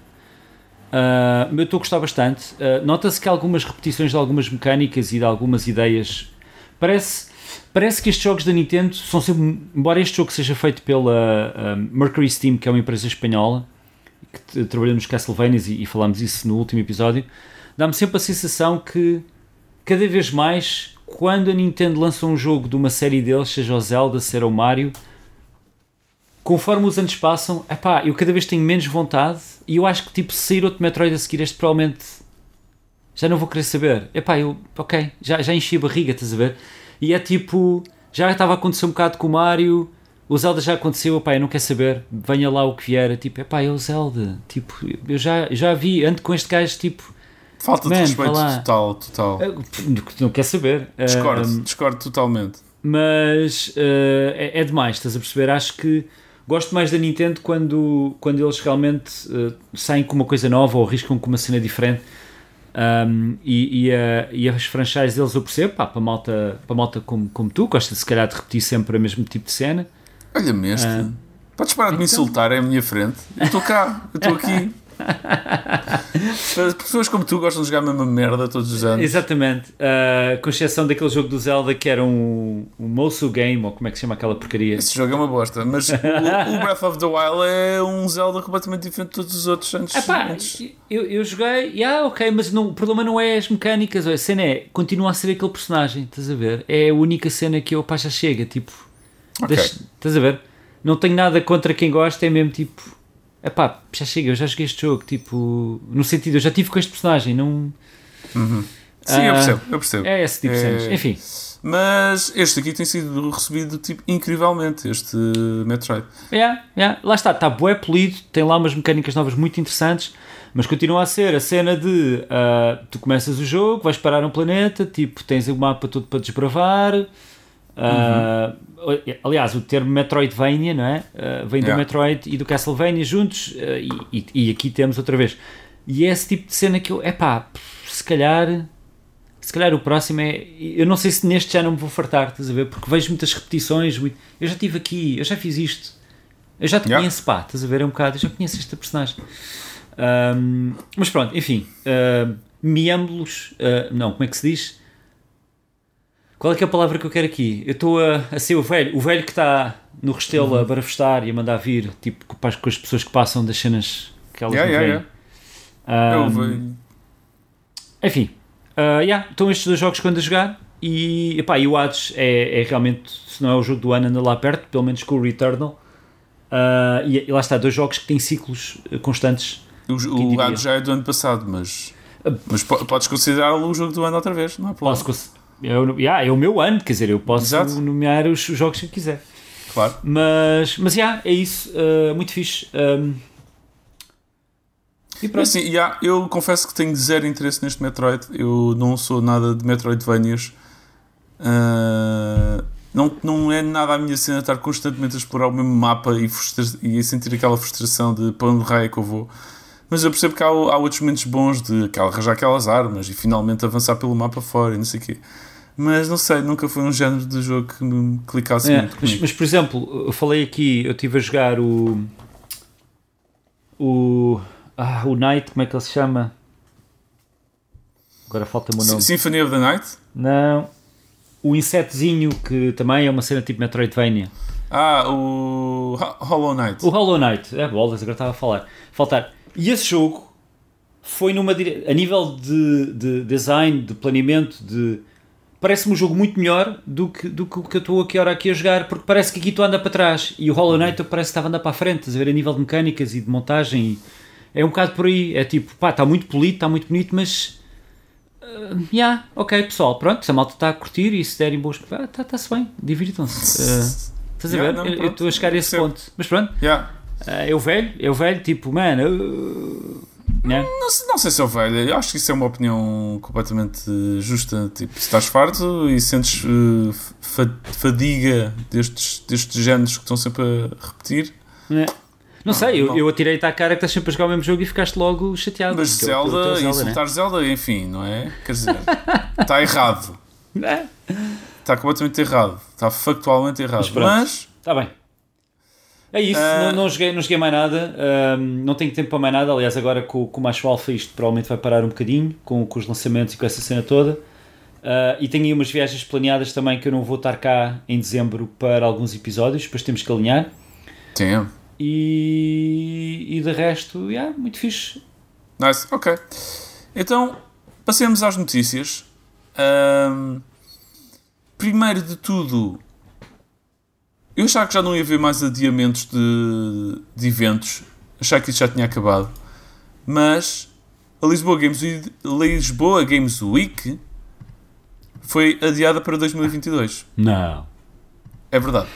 uh, eu estou a gostar bastante. Uh, Nota-se que há algumas repetições de algumas mecânicas e de algumas ideias. Parece, parece que estes jogos da Nintendo são sempre. Embora este jogo seja feito pela uh, Mercury Steam, que é uma empresa espanhola, que trabalhou nos Castlevanias e, e falámos isso no último episódio, dá-me sempre a sensação que cada vez mais, quando a Nintendo lança um jogo de uma série deles, seja o Zelda, seja o Mario, conforme os anos passam, epá, eu cada vez tenho menos vontade e eu acho que tipo, sair outro Metroid a seguir, este provavelmente já não vou querer saber. Epá, eu, ok, já, já enchi a barriga, estás a ver? E é tipo, já estava a acontecer um bocado com o Mario, o Zelda já aconteceu, epá, eu não quero saber, venha lá o que vier, é tipo, epá, é o Zelda, tipo, eu já, já vi, ando com este gajo, tipo, Falta Man, de respeito total, total. eu não quer saber. Discordo, Um, discordo totalmente. mas uh, é, é demais, estás a perceber? Acho que gosto mais da Nintendo quando, quando eles realmente uh, saem com uma coisa nova ou arriscam com uma cena diferente. Um, e, e, a- e as franchises deles eu percebo, pá, para malta, para malta como, como tu, gosta se calhar de repetir sempre o mesmo tipo de cena. Olha-me este. Ah. Podes parar de me Então. insultar, é a minha frente. Eu estou cá, eu estou aqui. Pessoas como tu gostam de jogar a mesma merda todos os anos. Exatamente, uh, com exceção daquele jogo do Zelda que era um, um Mosu Game, ou como é que se chama aquela porcaria? Esse jogo é uma bosta, mas o, o Breath of the Wild é um Zelda completamente diferente de todos os outros antes. Epá, antes. eu, eu joguei, yeah, ok, mas não, o problema não é as mecânicas, a cena é, continua a ser aquele personagem, estás a ver? É a única cena que eu, pá, já chega, tipo, Ok. deixa- estás a ver? Não tenho nada contra quem gosta, é mesmo tipo, epá, já chega, eu já joguei este jogo, tipo, no sentido, eu já tive com este personagem, não. Sim, eu Ah, percebo, eu percebo. É esse tipo de É- cenas, enfim. Mas este aqui tem sido recebido tipo, incrivelmente, este Metroid. Yeah, yeah. Lá está, está bué polido, tem lá umas mecânicas novas muito interessantes, mas continua a ser a cena de ah, tu começas o jogo, vais parar um planeta, tipo, tens o mapa todo para desbravar. Ah, Aliás, o termo Metroidvania não é? Ah, vem do Yeah. Metroid e do Castlevania juntos, ah, e, e- e aqui temos outra vez. E é esse tipo de cena que eu, é pá, se calhar. Se calhar o próximo é. Eu não sei se neste já não me vou fartar, estás a ver? Porque vejo muitas repetições. muito- Eu já estive aqui, eu já fiz isto. Eu já te Yeah. conheço, pá, estás a ver? É um bocado. Eu já conheço esta personagem. Ahm, mas pronto, enfim. Uh, miâmbulos. ah, não, como é que se diz? Qual é que é a palavra que eu quero aqui? Eu estou a, a ser o velho. O velho que está no restelo Uhum. a barafestar e a mandar vir, tipo, com as, com as pessoas que passam das cenas que elas Yeah, não yeah, yeah. Eu vejo- enfim, uh, yeah, estão estes dois jogos que ando a jogar e, epá, e o Hades é, é realmente, se não é o jogo do ano, anda lá perto, pelo menos com o Returnal. Uh, e, e lá está, dois jogos que têm ciclos uh, constantes. O, o? Hades já é do ano passado, mas, mas po- podes considerá-lo o jogo do ano outra vez, não problema. Posso, eu, yeah, é o meu ano, quer dizer, eu posso Exato. nomear os jogos que eu quiser. Claro. Mas, mas yeah, é isso, uh, muito fixe. Um, e pronto. Assim, yeah, eu confesso que tenho zero interesse neste Metroid. Eu não sou nada de Metroidvanias. Ah, não, não é nada a minha cena estar constantemente a explorar o mesmo mapa e, frustra- e sentir aquela frustração de para onde raio é que eu vou. Mas eu percebo que há, há outros momentos bons de arranjar aquelas armas e finalmente avançar pelo mapa fora e não sei o quê. Mas não sei, nunca foi um género de jogo que me clicasse É, muito mas, mas, por exemplo, eu falei aqui, eu estive a jogar o. O. Ah, o Night, como é que ele se chama? Agora falta-me o nome. Symphony of the Night? Não. O insetozinho, que também é uma cena tipo Metroidvania. Ah, o Ho- Hollow Knight. O Hollow Knight, é bolas, agora estava a falar. Faltar. E esse jogo foi numa dire... a nível de, de design, de planeamento, de parece-me um jogo muito melhor do que, do que o que eu estou aqui, aqui a jogar, porque parece que aqui tu anda para trás e o Hollow Knight parece que estava a andar para a frente, estás a ver a nível de mecânicas e de montagem. é um bocado por aí, é tipo, pá, está muito polido, está muito bonito, mas Uh, yeah, ok, pessoal, pronto, se a malta está a curtir e se derem boas. Está-se ah, tá, tá, bem, divirtam-se. Uh, estás a Yeah, ver? não, eu estou a chegar a esse ponto. Mas pronto, Yeah. Uh, eu velho, eu velho, tipo, mano. Né? Não, sei- não sei se eu velho, eu acho que isso é uma opinião completamente justa. Tipo, se estás farto e sentes uh, fa- fadiga destes, destes géneros que estão sempre a repetir, Né? Não sei, eu, não. eu atirei-te à cara que estás sempre a jogar o mesmo jogo e ficaste logo chateado. mas é o- o teu Zelda, né? insultar Zelda, enfim, não é? Quer dizer, está errado. né? Está completamente errado. Está factualmente errado. Mas, Está bem. É isso, Ah. não, não, joguei, não joguei mais nada, ahm, não tenho tempo para mais nada. Aliás, agora com, com o Macho Alpha isto provavelmente vai parar um bocadinho com, com os lançamentos e com essa cena toda. Ah, e tenho aí umas viagens planeadas também que eu não vou estar cá em dezembro para alguns episódios, depois temos que alinhar. tem. E, e de resto, yeah, muito fixe. Nice, ok. Então, passemos às notícias. Ahm, primeiro de tudo, eu achava que já não ia haver mais adiamentos de, de eventos. Achava que isso já tinha acabado. Mas a Lisboa Games, Week- Lisboa Games Week foi adiada para 2022. Não. É verdade.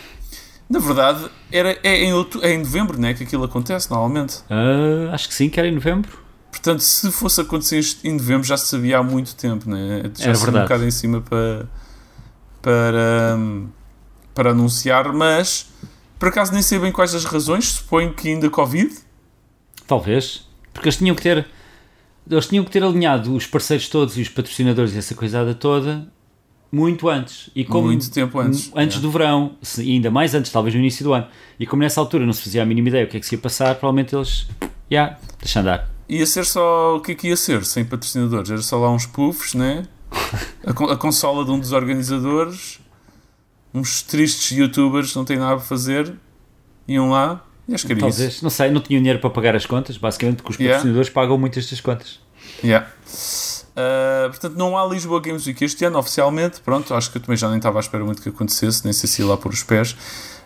Na verdade, era, é, em outubro, é em novembro né, que aquilo acontece, normalmente. Ah, acho que sim, que era em novembro. Portanto, se fosse acontecer isto em novembro, já se sabia há muito tempo, né? Já Era se um verdade. bocado em cima para, para, hum, para anunciar, mas por acaso nem sei bem quais as razões, suponho que ainda Covid. Talvez. Porque eles tinham que ter. Eles tinham que ter alinhado os parceiros todos e os patrocinadores e essa coisada toda muito antes. E como, Muito tempo antes, Antes é. do verão, se- e ainda mais antes, talvez no início do ano. E como nessa altura não se fazia a mínima ideia o que é que se ia passar, provavelmente eles. Yeah, deixa andar. Ia ser só. O que é que ia ser sem patrocinadores? Era só lá uns puffs, né? A, a consola de um dos organizadores, uns tristes youtubers não têm nada a fazer, iam lá e que era isso. Talvez, não sei, não tinham dinheiro para pagar as contas, basicamente, porque os Yeah. patrocinadores pagam muitas das contas. Yeah. Uh, portanto, não há Lisboa Games Week este ano, oficialmente. Pronto, acho que eu também já nem estava à espera muito que acontecesse, nem sei se ia lá pôr os pés.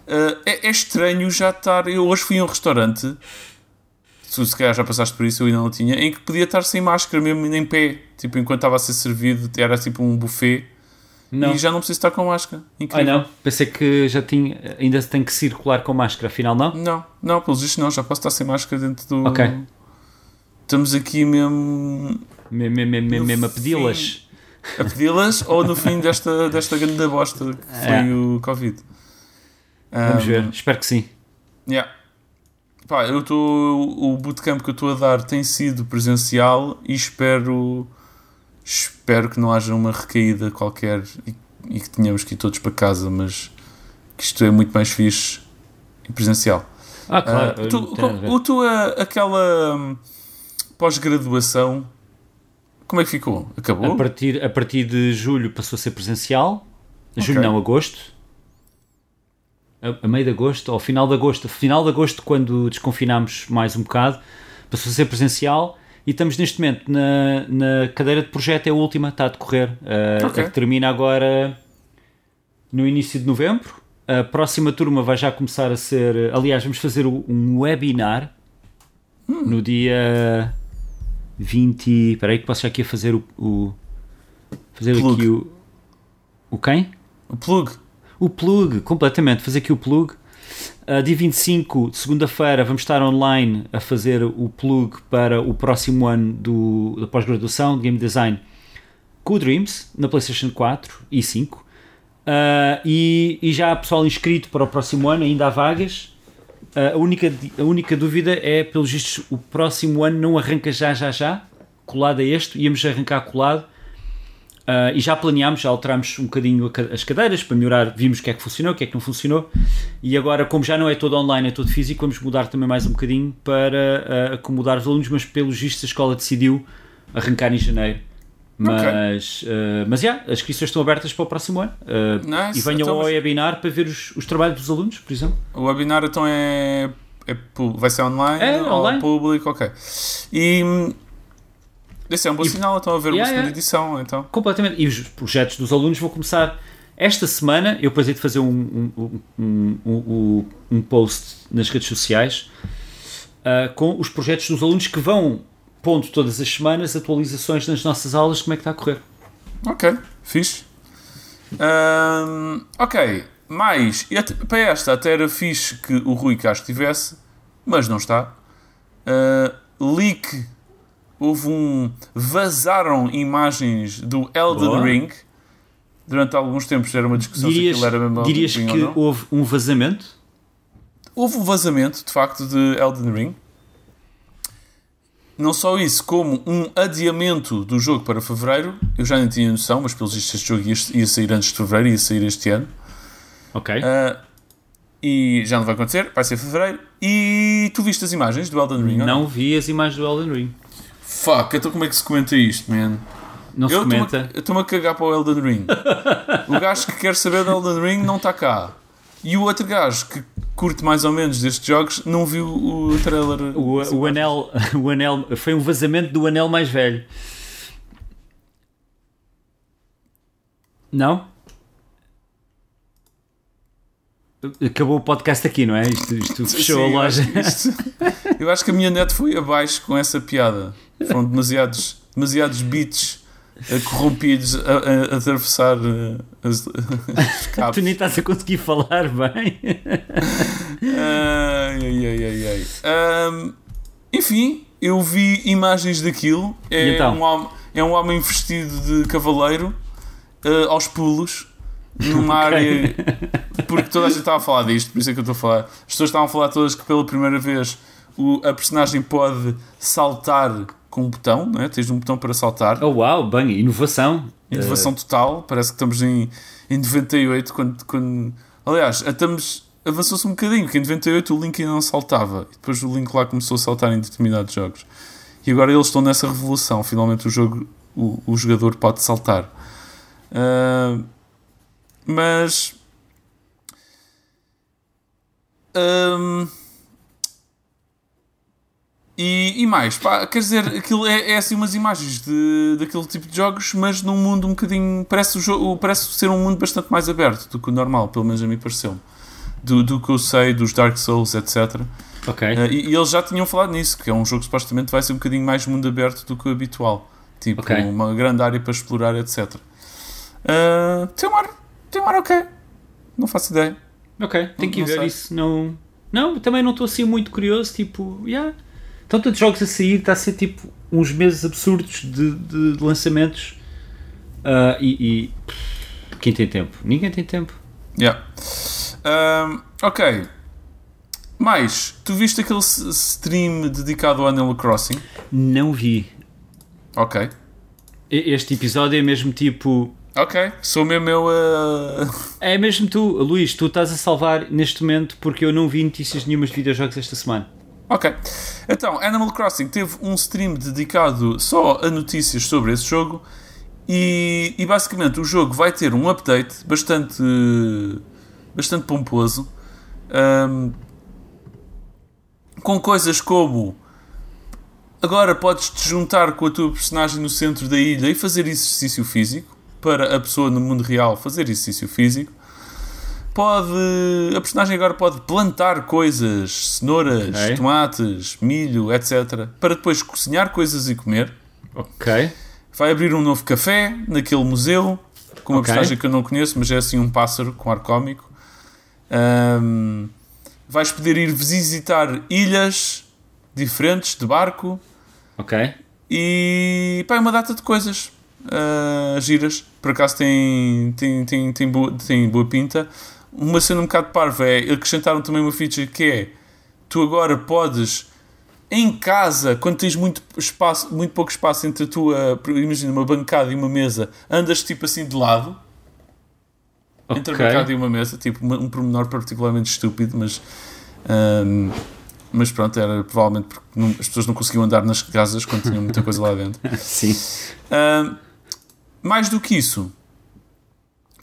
Uh, é, é estranho já estar. Eu hoje fui a um restaurante, se se calhar já passaste por isso, eu ainda não tinha, em que podia estar sem máscara, mesmo em pé. Tipo, enquanto estava a ser servido, era tipo um buffet Não. e já não preciso estar com máscara. Ai Incrível. não, pensei que já tinha, ainda tem que circular com máscara, afinal não? Não, não, pelos vistos não, já posso estar sem máscara dentro do. Ok. Estamos aqui mesmo Mesmo, mesmo, mesmo, No mesmo a pedi-las. a pedi-las ou no fim desta, desta grande bosta que foi É. o Covid. Vamos Um, ver, espero que sim. Yeah. Pá, eu estou. O bootcamp que eu estou a dar tem sido presencial e espero. Espero que não haja uma recaída qualquer e, e que tenhamos que ir todos para casa, mas que isto é muito mais fixe em presencial. Ah, claro. Ah, não tu, a tua, aquela hum, pós-graduação, como é que ficou? Acabou? A partir, a partir de julho passou a ser presencial. Julho Ok. não, agosto. A, a meio de agosto, ou ao final de agosto. Final de agosto, quando desconfinámos mais um bocado, passou a ser presencial. E estamos neste momento na, na cadeira de projeto, é a última, está a decorrer. Uh, Ok. A que termina agora no início de novembro. A próxima turma vai já começar a ser. Aliás, vamos fazer um webinar no dia 20. Espera aí, que posso já aqui a fazer o. o- fazer Plug. aqui o. O quem? O plug? O plug, completamente. Fazer aqui o plug. Uh, dia 25, de segunda-feira, vamos estar online a fazer o plug para o próximo ano do, da pós-graduação de Game Design com o Dreams, na PlayStation 4 e 5. Uh, e, e já há pessoal inscrito para o próximo ano, ainda há vagas. Uh, a, única, a única dúvida é, pelos vistos, o próximo ano não arranca já, já, já, colado a este, íamos arrancar colado. Uh, e já planeámos, já alterámos um bocadinho as cadeiras para melhorar, vimos o que é que funcionou, o que é que não funcionou. E agora, como já não é todo online, é todo físico, vamos mudar também mais um bocadinho para uh, acomodar os alunos, mas pelos vistos a escola decidiu arrancar em janeiro. Mas, uh, mas já, as inscrições estão abertas para o próximo ano. Uh, Nice. e venham Então, ao webinar para ver os, os trabalhos dos alunos, por exemplo. O webinar então é, é vai ser online? É, online. público? Ok. E hum, esse é um bom E- sinal, então a ver Yeah, uma segunda yeah. edição. Então. Completamente. E os projetos dos alunos vão começar esta semana. Eu depois hei de fazer um, um, um, um, post nas redes sociais uh, com os projetos dos alunos que vão pondo todas as semanas atualizações nas nossas aulas, como é que está a correr. Ok, fixe. Ok, mais, para esta até era fixe que o Rui Castro tivesse, mas não está. Ah, leak, houve um. Vazaram imagens do Elden Boa. Ring. Durante alguns tempos era uma discussão Dirias, se aquilo era mesmo dirias que ou não. houve um vazamento? Houve um vazamento, de facto, de Elden Ring. Não só isso, como um adiamento do jogo para fevereiro. Eu já nem tinha noção, mas pelos vistos este jogo ia, ia sair antes de fevereiro, ia sair este ano. Ok. Ah, e já não vai acontecer, vai ser fevereiro. E tu viste as imagens do Elden Ring? ou não vi as imagens do Elden Ring. Fuck, então como é que se comenta isto, man? Não se Eu estou-me comenta. eu estou-me a cagar para o Elden Ring. o gajo que quer saber do Elden Ring não está cá. E o outro gajo que curte mais ou menos destes jogos não viu o trailer. O, o anel, o anel foi um vazamento do anel mais velho. Não? Acabou o podcast aqui, não é? Isto, isto fechou Sim, a loja. isto- eu acho que a minha net foi abaixo com essa piada. Foram demasiados, demasiados bits eh, corrompidos a, a- a atravessar eh, as, os Tu nem estás a conseguir falar bem. Ai, ai, ai, ai. Ahm, enfim, eu vi imagens daquilo. É, então? um, homem, é um homem vestido de cavaleiro eh, aos pulos. Numa Ok. área. Porque toda a gente estava a falar disto, por isso é que eu estou a falar. As pessoas estavam a falar todas que pela primeira vez o, a personagem pode saltar com um botão, não é? Tens um botão para saltar. Oh, uau, bem, inovação. Inovação total, parece que estamos em, em 98 quando, quando aliás, estamos avançou-se um bocadinho, que em 98 o Link ainda não saltava e depois o Link lá começou a saltar em determinados jogos e agora eles estão nessa revolução, finalmente o jogo o, o jogador pode saltar Ah, mas Ahm, e, e mais, pá, quer dizer, aquilo é, é assim umas imagens de, daquele tipo de jogos, mas num mundo um bocadinho. Parece, o jogo, parece ser um mundo bastante mais aberto do que o normal, pelo menos a mim pareceu. Do, do que eu sei, dos Dark Souls, etc. Ok. Uh, e, e eles já tinham falado nisso, que é um jogo que supostamente vai ser um bocadinho mais mundo aberto do que o habitual. Tipo, Ok. uma grande área para explorar, etc. Uh, tem um ar, tem um ar ok. Não faço ideia. Ok, tenho que não ver sei. isso. Não, não, também não estou assim muito curioso. Tipo, yeah. Estão tantos jogos a sair, está a ser tipo uns meses absurdos de, de- de lançamentos. Ah, e, e quem tem tempo? Ninguém tem tempo. Yeah. Um, ok. Mais, tu viste aquele stream dedicado ao Animal Crossing? Não vi. Ok. Este episódio é mesmo tipo. Ok. Sou mesmo eu a. É mesmo tu, Luís, tu estás a salvar neste momento porque eu não vi notícias nenhumas de videojogos esta semana. ok. Então, Animal Crossing teve um stream dedicado só a notícias sobre esse jogo e, e basicamente o jogo vai ter um update bastante, bastante pomposo um, com coisas como agora podes te juntar com a tua personagem no centro da ilha e fazer exercício físico para a pessoa no mundo real fazer exercício físico pode a personagem agora pode plantar coisas cenouras, Ok. tomates, milho, etc para depois cozinhar coisas e comer Ok. vai abrir um novo café naquele museu com uma Ok. personagem que eu não conheço, mas é assim um pássaro com ar cómico. Ahm, vais poder ir visitar ilhas diferentes de barco Ok. e pá, é uma data de coisas ah, giras. Por acaso tem, tem, tem, tem, boa, tem boa pinta. Uma cena um bocado parva é acrescentaram também uma feature que é tu agora podes em casa, quando tens muito espaço, muito pouco espaço entre a tua, imagina, uma bancada e uma mesa, andas tipo assim de lado, entre a bancada e uma mesa, tipo um pormenor particularmente estúpido, mas ahm, mas pronto, era provavelmente porque não- as pessoas não conseguiam andar nas casas quando tinham muita coisa lá dentro. Sim. Ahm, mais do que isso,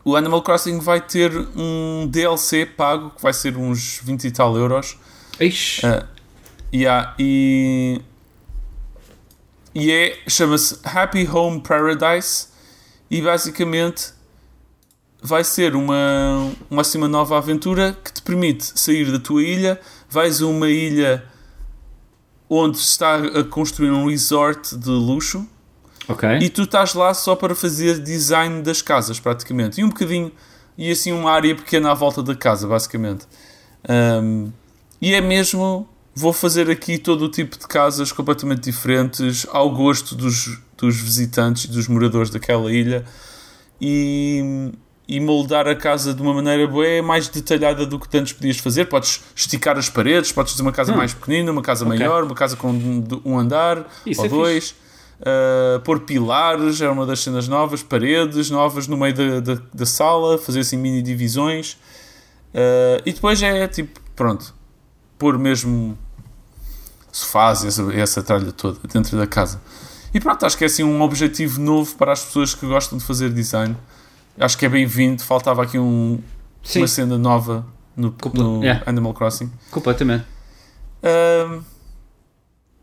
o Animal Crossing vai ter um DLC pago que vai ser uns 20 e tal euros. Ixi. Ah, yeah, e e é chama-se Happy Home Paradise e basicamente vai ser uma, uma, assim, uma nova aventura que te permite sair da tua ilha, vais a uma ilha onde se está a construir um resort de luxo Ok. e tu estás lá só para fazer design das casas, praticamente. E um bocadinho, e assim uma área pequena à volta da casa, basicamente. Um, e é mesmo, vou fazer aqui todo o tipo de casas completamente diferentes, ao gosto dos, dos visitantes e dos moradores daquela ilha. E, e moldar a casa de uma maneira boa mais detalhada do que antes podias fazer. Podes esticar as paredes, podes fazer uma casa mais pequenina, uma casa Ok. maior, uma casa com um andar Isso ou é dois. Uh, pôr pilares, era uma das cenas novas, paredes novas no meio da, da, da sala, fazer assim mini divisões. Uh, e depois é tipo, pronto, pôr mesmo sofás e essa, essa tralha toda dentro da casa. E pronto, acho que é assim um objetivo novo para as pessoas que gostam de fazer design. Acho que é bem-vindo. Faltava aqui um, uma cena nova no, no yeah. Animal Crossing. completamente. Ahm,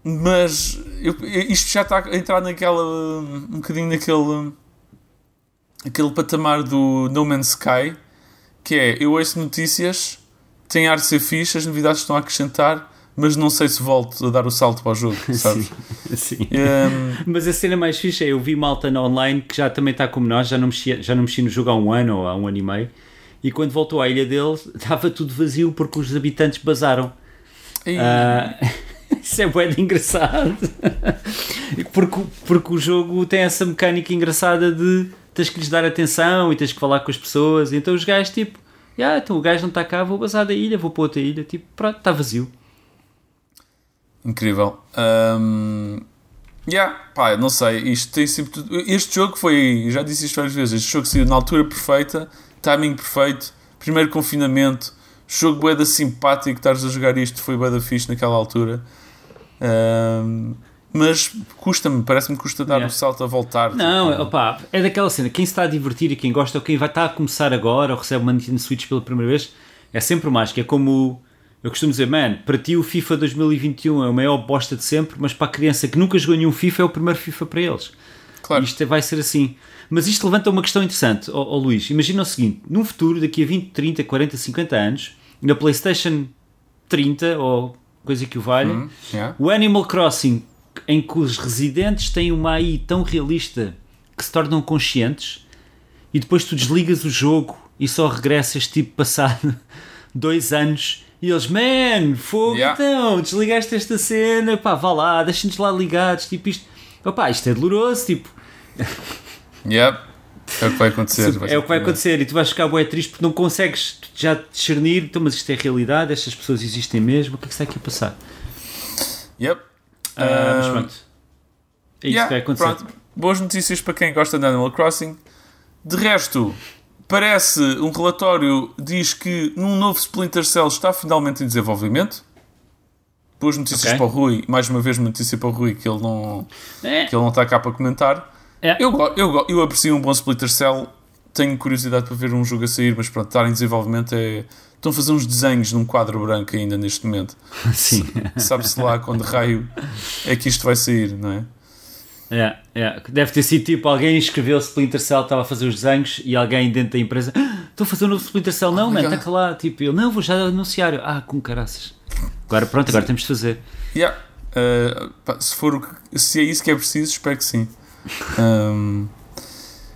mas eu- isto já está a entrar naquela. um bocadinho naquele. aquele patamar do No Man's Sky que é eu ouço notícias, tem ar de ser fixe, as novidades estão a acrescentar, mas não sei se volto a dar o salto para o jogo, sabes? Sim. Ahm, Mas a cena mais fixe é eu vi malta na online que já também está como nós, já não, mexia, já não mexi no jogo há um ano ou há um ano e meio. E quando voltou à ilha deles, estava tudo vazio porque os habitantes basaram. e- Ah, isso é bué de engraçado. porque, porque o jogo tem essa mecânica engraçada de tens que lhes dar atenção e tens que falar com as pessoas. Então os gajos, tipo, ah, então o gajo não está cá, vou basar da ilha, vou para outra ilha. Tipo, pronto, está vazio. Incrível. Um, yeah, pá, não sei. Isto tem sempre tudo. Este jogo foi. Já disse isto várias vezes. Este jogo saiu na altura perfeita, timing perfeito, primeiro confinamento, jogo boeda simpático. Estares a jogar isto foi boeda fixe naquela altura. Um, mas custa-me, parece-me que custa dar Yeah. o salto a voltar. Não, tipo, opá, é daquela cena. Quem se está a divertir e quem gosta ou quem vai estar a começar agora ou recebe uma Nintendo Switch pela primeira vez é sempre o mágico. É como eu costumo dizer, man, para ti o FIFA 2021 é o maior bosta de sempre, mas para a criança que nunca jogou nenhum FIFA é o primeiro FIFA para eles. Claro. Isto vai ser assim. Mas isto levanta uma questão interessante, ó ó Luís. Imagina o seguinte: num futuro, daqui a 20, 30, 40, 50 anos, na PlayStation 30 ou coisa que o valha, Hum, yeah. o Animal Crossing, em que os residentes têm uma AI tão realista que se tornam conscientes e depois tu desligas o jogo e só regressas tipo passado dois anos e eles, man, fogo Yeah. então, desligaste esta cena, pá, vá lá, deixa-nos lá ligados, tipo isto, opá, isto é doloroso, tipo, Yep. É o que vai acontecer. é o que vai acontecer e tu vais ficar bué triste porque não consegues já discernir, então, mas isto é realidade, estas pessoas existem mesmo, o que é que está aqui a passar? Yep. Ah, mas pronto. É isso Yeah, que vai acontecer. pronto. Boas notícias para quem gosta de Animal Crossing. De resto, parece um relatório diz que num novo Splinter Cell está finalmente em desenvolvimento. Boas notícias Ok. para o Rui. Mais uma vez, uma notícia para o Rui que ele não, É. que ele não está cá para comentar. É. Eu, eu, eu aprecio um bom Splinter Cell. Tenho curiosidade para ver um jogo a sair, mas pronto, estar em desenvolvimento é. Estão a fazer uns desenhos num quadro branco ainda neste momento. Sim. Sabe-se lá quando raio é que isto vai sair, não é? É, é. Deve ter sido tipo alguém escreveu Splinter Cell, estava a fazer os desenhos e alguém dentro da empresa "Ah, estou a fazer um novo Splinter Cell, não, my man, está lá. Tipo, ele não, vou já anunciar. Eu, Ah, com caraças. Agora pronto, agora temos de fazer. Yeah. Uh, pá, se, for, se é isso que é preciso, espero que sim. Um,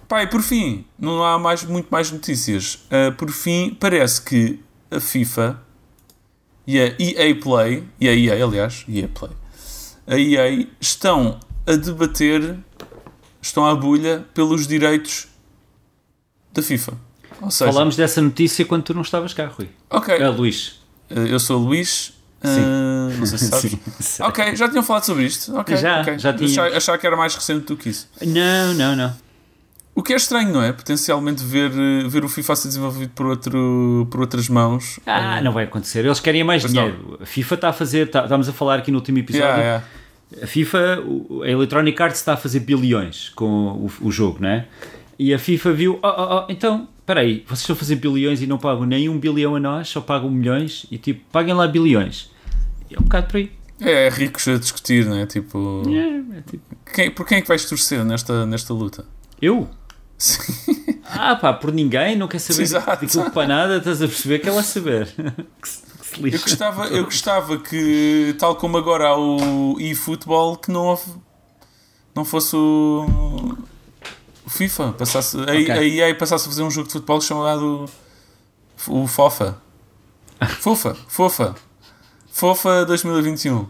pá, e por fim, não há mais, muito mais notícias. Uh, por fim, parece que a FIFA e a EA Play, e a EA, aliás, EA Play, a EA estão a debater, estão à bulha pelos direitos da FIFA. Seja, Falámos dessa notícia quando tu não estavas cá, Rui. ok, Ah, Luís. uh, eu sou o Luís, uh, não sei se sabes. Sim. Ok, já tinham falado sobre isto? Ok, Já, ok. já tinha. Achar que era mais recente do que isso. Não, não, não. O que é estranho, não é? Potencialmente ver, eh, ver o FIFA a ser desenvolvido por, outro, por outras mãos. Ah, não vai acontecer. Eles querem mais dinheiro. A FIFA está a fazer, tá- estávamos a falar aqui no último episódio. Yeah, yeah. A FIFA, a Electronic Arts está a fazer bilhões com o, o jogo, não é? E a FIFA viu, oh, oh, oh, então, espera aí, vocês estão a fazer bilhões e não pagam nem um bilhão a nós, só pagam milhões e tipo, paguem lá bilhões. É um bocado por aí. É, é ricos a discutir, não é? Tipo, É, é tipo, quem, por quem é que vais torcer nesta, nesta luta? eu? Sim. Ah pá, por ninguém, não quer saber Exato. daquilo para nada, estás a perceber que ela saber. que, se, que se Eu lixa. gostava, eu gostava que, tal como agora há o eFootball, que não houve. não fosse o, o FIFA. Passasse, okay. a EA passasse a fazer um jogo de futebol chamado o FOFA. Fofa, Fofa. Fofa 2021. Um,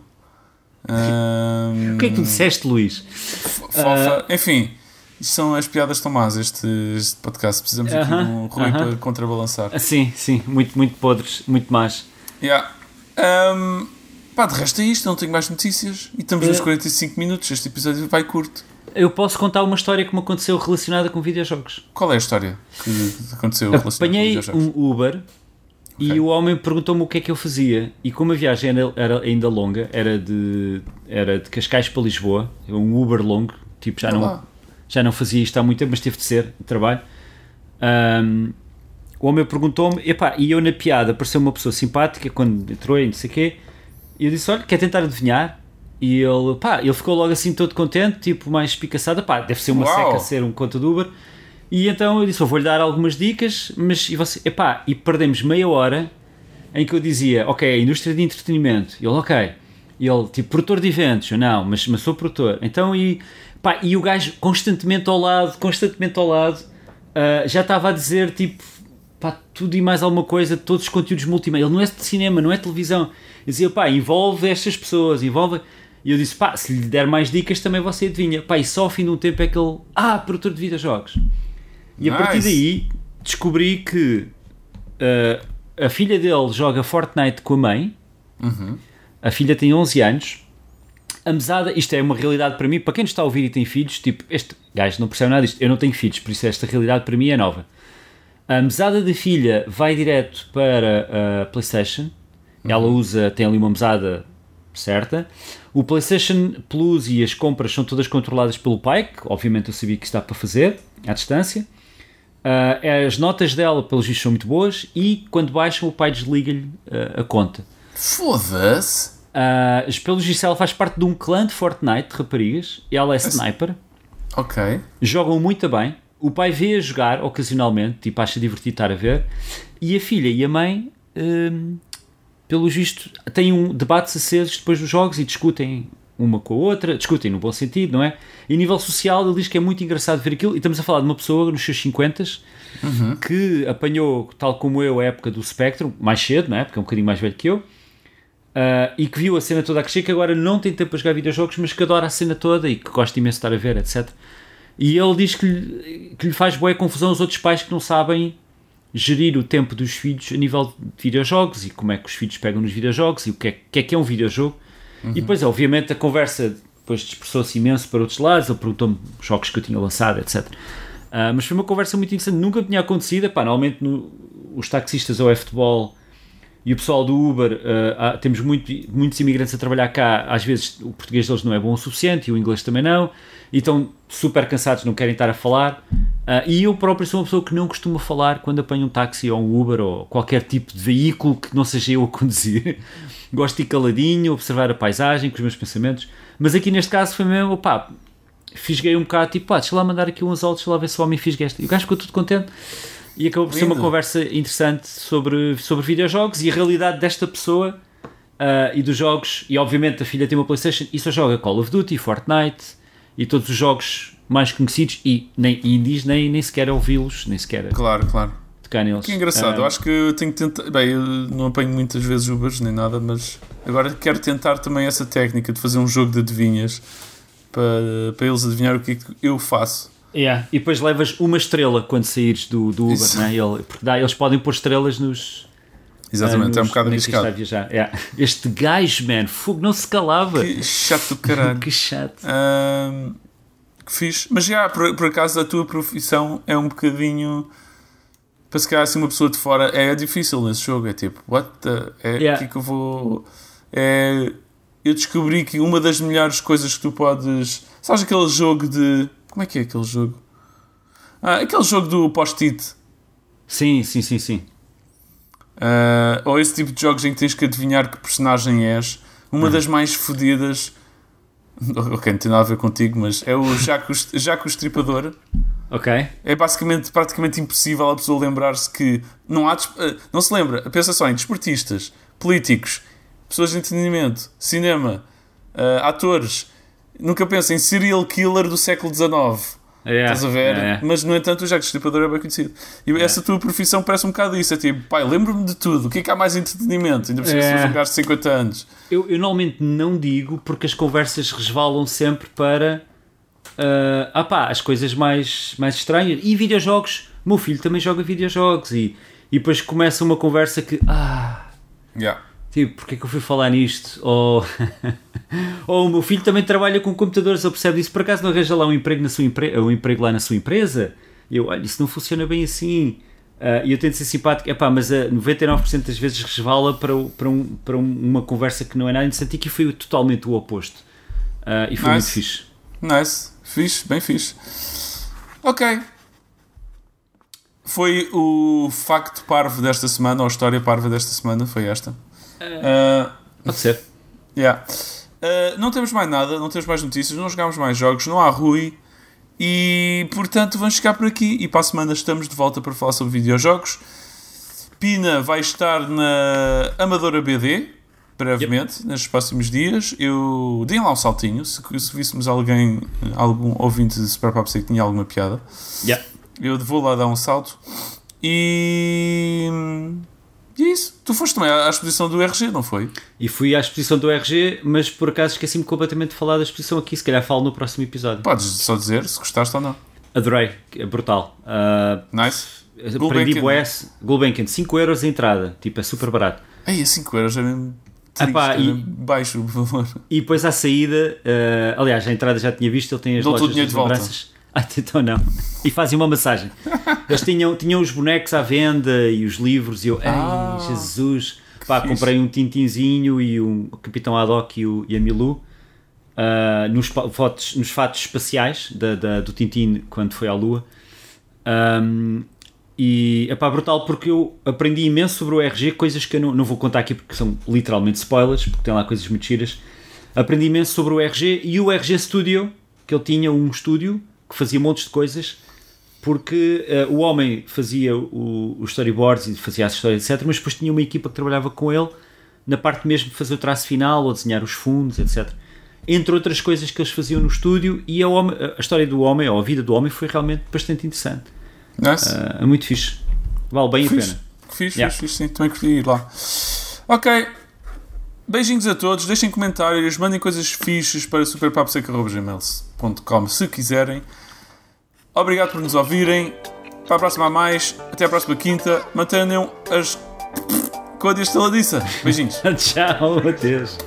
o que é que tu disseste, Luís? Fofa, uh, enfim, isto são as piadas tomás, este, este podcast. Precisamos uh -huh, aqui de um Rui uh -huh. para contrabalançar. Ah, sim, sim, muito, muito podres, muito más. Yeah. Um, pá, de resto é isto, não tenho mais notícias. E estamos nos 45 minutos, este episódio vai curto. Eu posso contar uma história que me aconteceu relacionada com videojogos. Qual é a história que aconteceu relacionada Apanhei com videojogos? um Uber e o homem perguntou-me o que é que eu fazia. E como a viagem era, ainda longa, era de, era de Cascais para Lisboa, um Uber longo, tipo, já, não, já não fazia isto há muito tempo, mas teve de ser de trabalho. Um, o homem perguntou-me, e eu na piada, pareceu uma pessoa simpática quando entrou e não sei o quê, e eu disse: Olha, quer tentar adivinhar? E ele, pá, ele ficou logo assim todo contente, tipo, mais espicaçado, pá, deve ser uma Uau. seca ser um conta do Uber. E então eu disse: vou-lhe dar algumas dicas, mas e você, epá, e perdemos meia hora em que eu dizia: Ok, a indústria de entretenimento. Ele, ok. E ele, tipo, produtor de eventos. Eu, não, mas, mas sou produtor. Então, e, pá, e o gajo constantemente ao lado, constantemente ao lado, uh, já estava a dizer, tipo, pá, tudo e mais alguma coisa, todos os conteúdos multimédia. Ele não é de cinema, não é televisão. Eu dizia, pá, envolve estas pessoas, envolve. E eu disse, pá, se lhe der mais dicas também você adivinha. Pá, e só ao fim de um tempo é que ele, ah, produtor de videojogos. E nice. a partir daí descobri que uh, a filha dele joga Fortnite com a mãe. Uhum. A filha tem 11 anos. A mesada, isto é uma realidade para mim, para quem está a ouvir e tem filhos, tipo, este gajo não percebe nada disto. Eu não tenho filhos, por isso esta realidade para mim é nova. A mesada da filha vai direto para a PlayStation. Uhum. Ela usa, tem ali uma mesada certa. O PlayStation Plus e as compras são todas controladas pelo pai, que obviamente eu sabia que está para fazer à distância. Uh, as notas dela, pelos vistos, são muito boas e quando baixam, o pai desliga-lhe uh, a conta. Foda-se! Uh, pelos vistos, ela faz parte de um clã de Fortnite de raparigas. Ela é sniper. Ok. Jogam muito bem. O pai vê a jogar ocasionalmente, tipo, acha divertido estar a ver. E a filha e a mãe, um, pelos vistos, têm um debates acesos depois dos jogos e discutem uma com a outra, discutem no bom sentido, não é? E a nível social, ele diz que é muito engraçado ver aquilo. E estamos a falar de uma pessoa nos seus 50 uhum. que apanhou, tal como eu, a época do Spectrum, mais cedo, não é? Porque é um bocadinho mais velho que eu. Uh, e que viu a cena toda a crescer, que agora não tem tempo para jogar videojogos, mas que adora a cena toda e que gosta imenso de estar a ver, etc. E ele diz que lhe, que lhe faz boa confusão os outros pais que não sabem gerir o tempo dos filhos a nível de videojogos e como é que os filhos pegam nos videojogos e o que é que é, que é um videojogo. Uhum. E depois, obviamente, a conversa depois dispersou-se imenso para outros lados. Ele perguntou-me os jogos que eu tinha lançado, etc. Uh, ah, mas foi uma conversa muito interessante, nunca tinha acontecido. Normalmente no, os taxistas ou é futebol e o pessoal do Uber, uh, temos muito, muitos imigrantes a trabalhar cá, às vezes o português deles não é bom o suficiente e o inglês também não, e estão super cansados, não querem estar a falar. Uh, e eu próprio sou uma pessoa que não costuma falar quando apanho um táxi ou um Uber ou qualquer tipo de veículo que não seja eu a conduzir. Gosto de ir caladinho, observar a paisagem com os meus pensamentos. Mas aqui neste caso foi mesmo, pá, fisguei um bocado, tipo, pá, deixa lá mandar aqui uns altos, deixa lá ver se o homem fisga esta. E o gajo ficou tudo contente. E acabou por ser uma conversa interessante sobre, sobre videojogos e a realidade desta pessoa uh, e dos jogos. E obviamente a filha tem uma PlayStation e só joga Call of Duty, Fortnite e todos os jogos mais conhecidos e nem indies nem, nem sequer ouvi-los, nem sequer. Claro, claro tocar neles. Que engraçado, eu ah, acho que eu tenho que tentar. Bem, eu não apanho muitas vezes Ubers nem nada, mas agora quero tentar também essa técnica de fazer um jogo de adivinhas para, para eles adivinhar o que, é que eu faço. Yeah. E depois levas uma estrela quando saíres do, do Uber, né? Ele, porque dá, eles podem pôr estrelas nos. Exatamente, uh, nos, é um bocado arriscado. Yeah. Este gajo, man, fogo, não se calava. Que chato, caralho. que chato. Um, fixe. Mas já, por, por acaso, a tua profissão é um bocadinho para se calhar assim uma pessoa de fora é difícil nesse jogo. É tipo, what the, é yeah. que, é que eu vou. É, eu descobri que uma das melhores coisas que tu podes. Sabes aquele jogo de. Como é que é aquele jogo? Ah, aquele jogo do post-it. Sim, sim, sim, sim. Uh, ou esse tipo de jogos em que tens que adivinhar que personagem és. Uma uhum. das mais fodidas. Ok, não tem nada a ver contigo, mas é o Jaco, Jaco Estripador. Ok. É basicamente praticamente impossível a pessoa lembrar-se que não há. Eh, não se lembra. Pensa só em desportistas, políticos, pessoas de entretenimento, cinema, uh, atores. nunca penso em serial killer do século XIX. É, Estás a ver? é. Mas, no entanto, o Jack Stripador é bem conhecido. E essa tua profissão parece um bocado isso. É tipo, pai, lembro-me de tudo. O que é que há mais entretenimento? Ainda É. se jogar de 50 anos. Eu, eu normalmente não digo porque as conversas resvalam sempre para ah, ah pá, as coisas mais, mais estranhas. E videojogos, meu filho também joga videojogos e, e depois começa uma conversa que ah, Yeah. tipo, porque é que eu fui falar nisto? Ou, ou o meu filho também trabalha com computadores, ele percebe isso, por acaso não arranja lá um emprego, na sua empre... um emprego lá na sua empresa? E eu, olha, isso não funciona bem assim. Ah, E eu tento ser simpático, epá, mas a 99% das vezes resvala para, para, um, para um- uma conversa que não é nada interessante e que foi totalmente o oposto. Ah, e foi Nice. muito fixe. Nice. Fixe, bem fixe. Ok. Foi o facto parvo desta semana, ou a história parva desta semana, foi esta. Ah, Pode ser. Yeah. Uh, não temos mais nada, não temos mais notícias, não jogámos mais jogos, não há Rui e portanto vamos ficar por aqui e para a semana estamos de volta para falar sobre videojogos. Pina vai estar na Amadora BD brevemente, nestes próximos dias. Eu deem lá um saltinho, se, se víssemos alguém, algum ouvinte de Super Pop que tinha alguma piada. Yeah. Eu vou lá dar um salto e. E é isso. Tu foste também à exposição do RG, não foi? E fui à exposição do RG, mas por acaso esqueci-me completamente de falar da exposição aqui. Se calhar falo no próximo episódio. Podes só dizer se gostaste ou não. Adorei, é brutal. Ah, Nice. aprendi bué. Gulbenkian, 5 euros a entrada, tipo, é super barato. Aí a 5 euros é mesmo, Epá, é e- baixo o valor. E depois à saída, eh, aliás, a entrada já tinha visto, ele tem as Dou-te o lojas de lembranças. Ah, então não. E fazem uma massagem. Eles tinham, tinham os bonecos à venda e os livros, e eu, Ah, Jesus. Pá, fixe. comprei um Tintinzinho e um Capitão Haddock e, o, e a Milu ah, nos, fotos, nos fatos espaciais da, da- do Tintin quando foi à Lua. Ahm, e é pá, brutal porque eu aprendi imenso sobre o RG, coisas que eu não, não vou contar aqui porque são literalmente spoilers, porque tem lá coisas muito giras. Aprendi imenso sobre o RG e o RG Studio, que ele tinha um estúdio que fazia montes de coisas, porque eh, o homem fazia o- os storyboards e fazia as histórias, etc. Mas depois tinha uma equipa que trabalhava com ele na parte mesmo de fazer o traço final ou desenhar os fundos, etc. Entre outras coisas que eles faziam no estúdio, e a, homem- a história do homem, ou a vida do homem, foi realmente bastante interessante. Nice. Ah, é muito fixe. Vale bem a fixe. pena. Fixe, Yeah. fixe, sim. Também curti ir lá. Ok. Beijinhos a todos. Deixem comentários. Mandem coisas fixes para superpapseca.gmail.com se quiserem. Obrigado por nos ouvirem. Para a próxima a mais. Até a próxima quinta. Mantenham as... Com a estaladiça. Beijinhos. Tchau, adeus.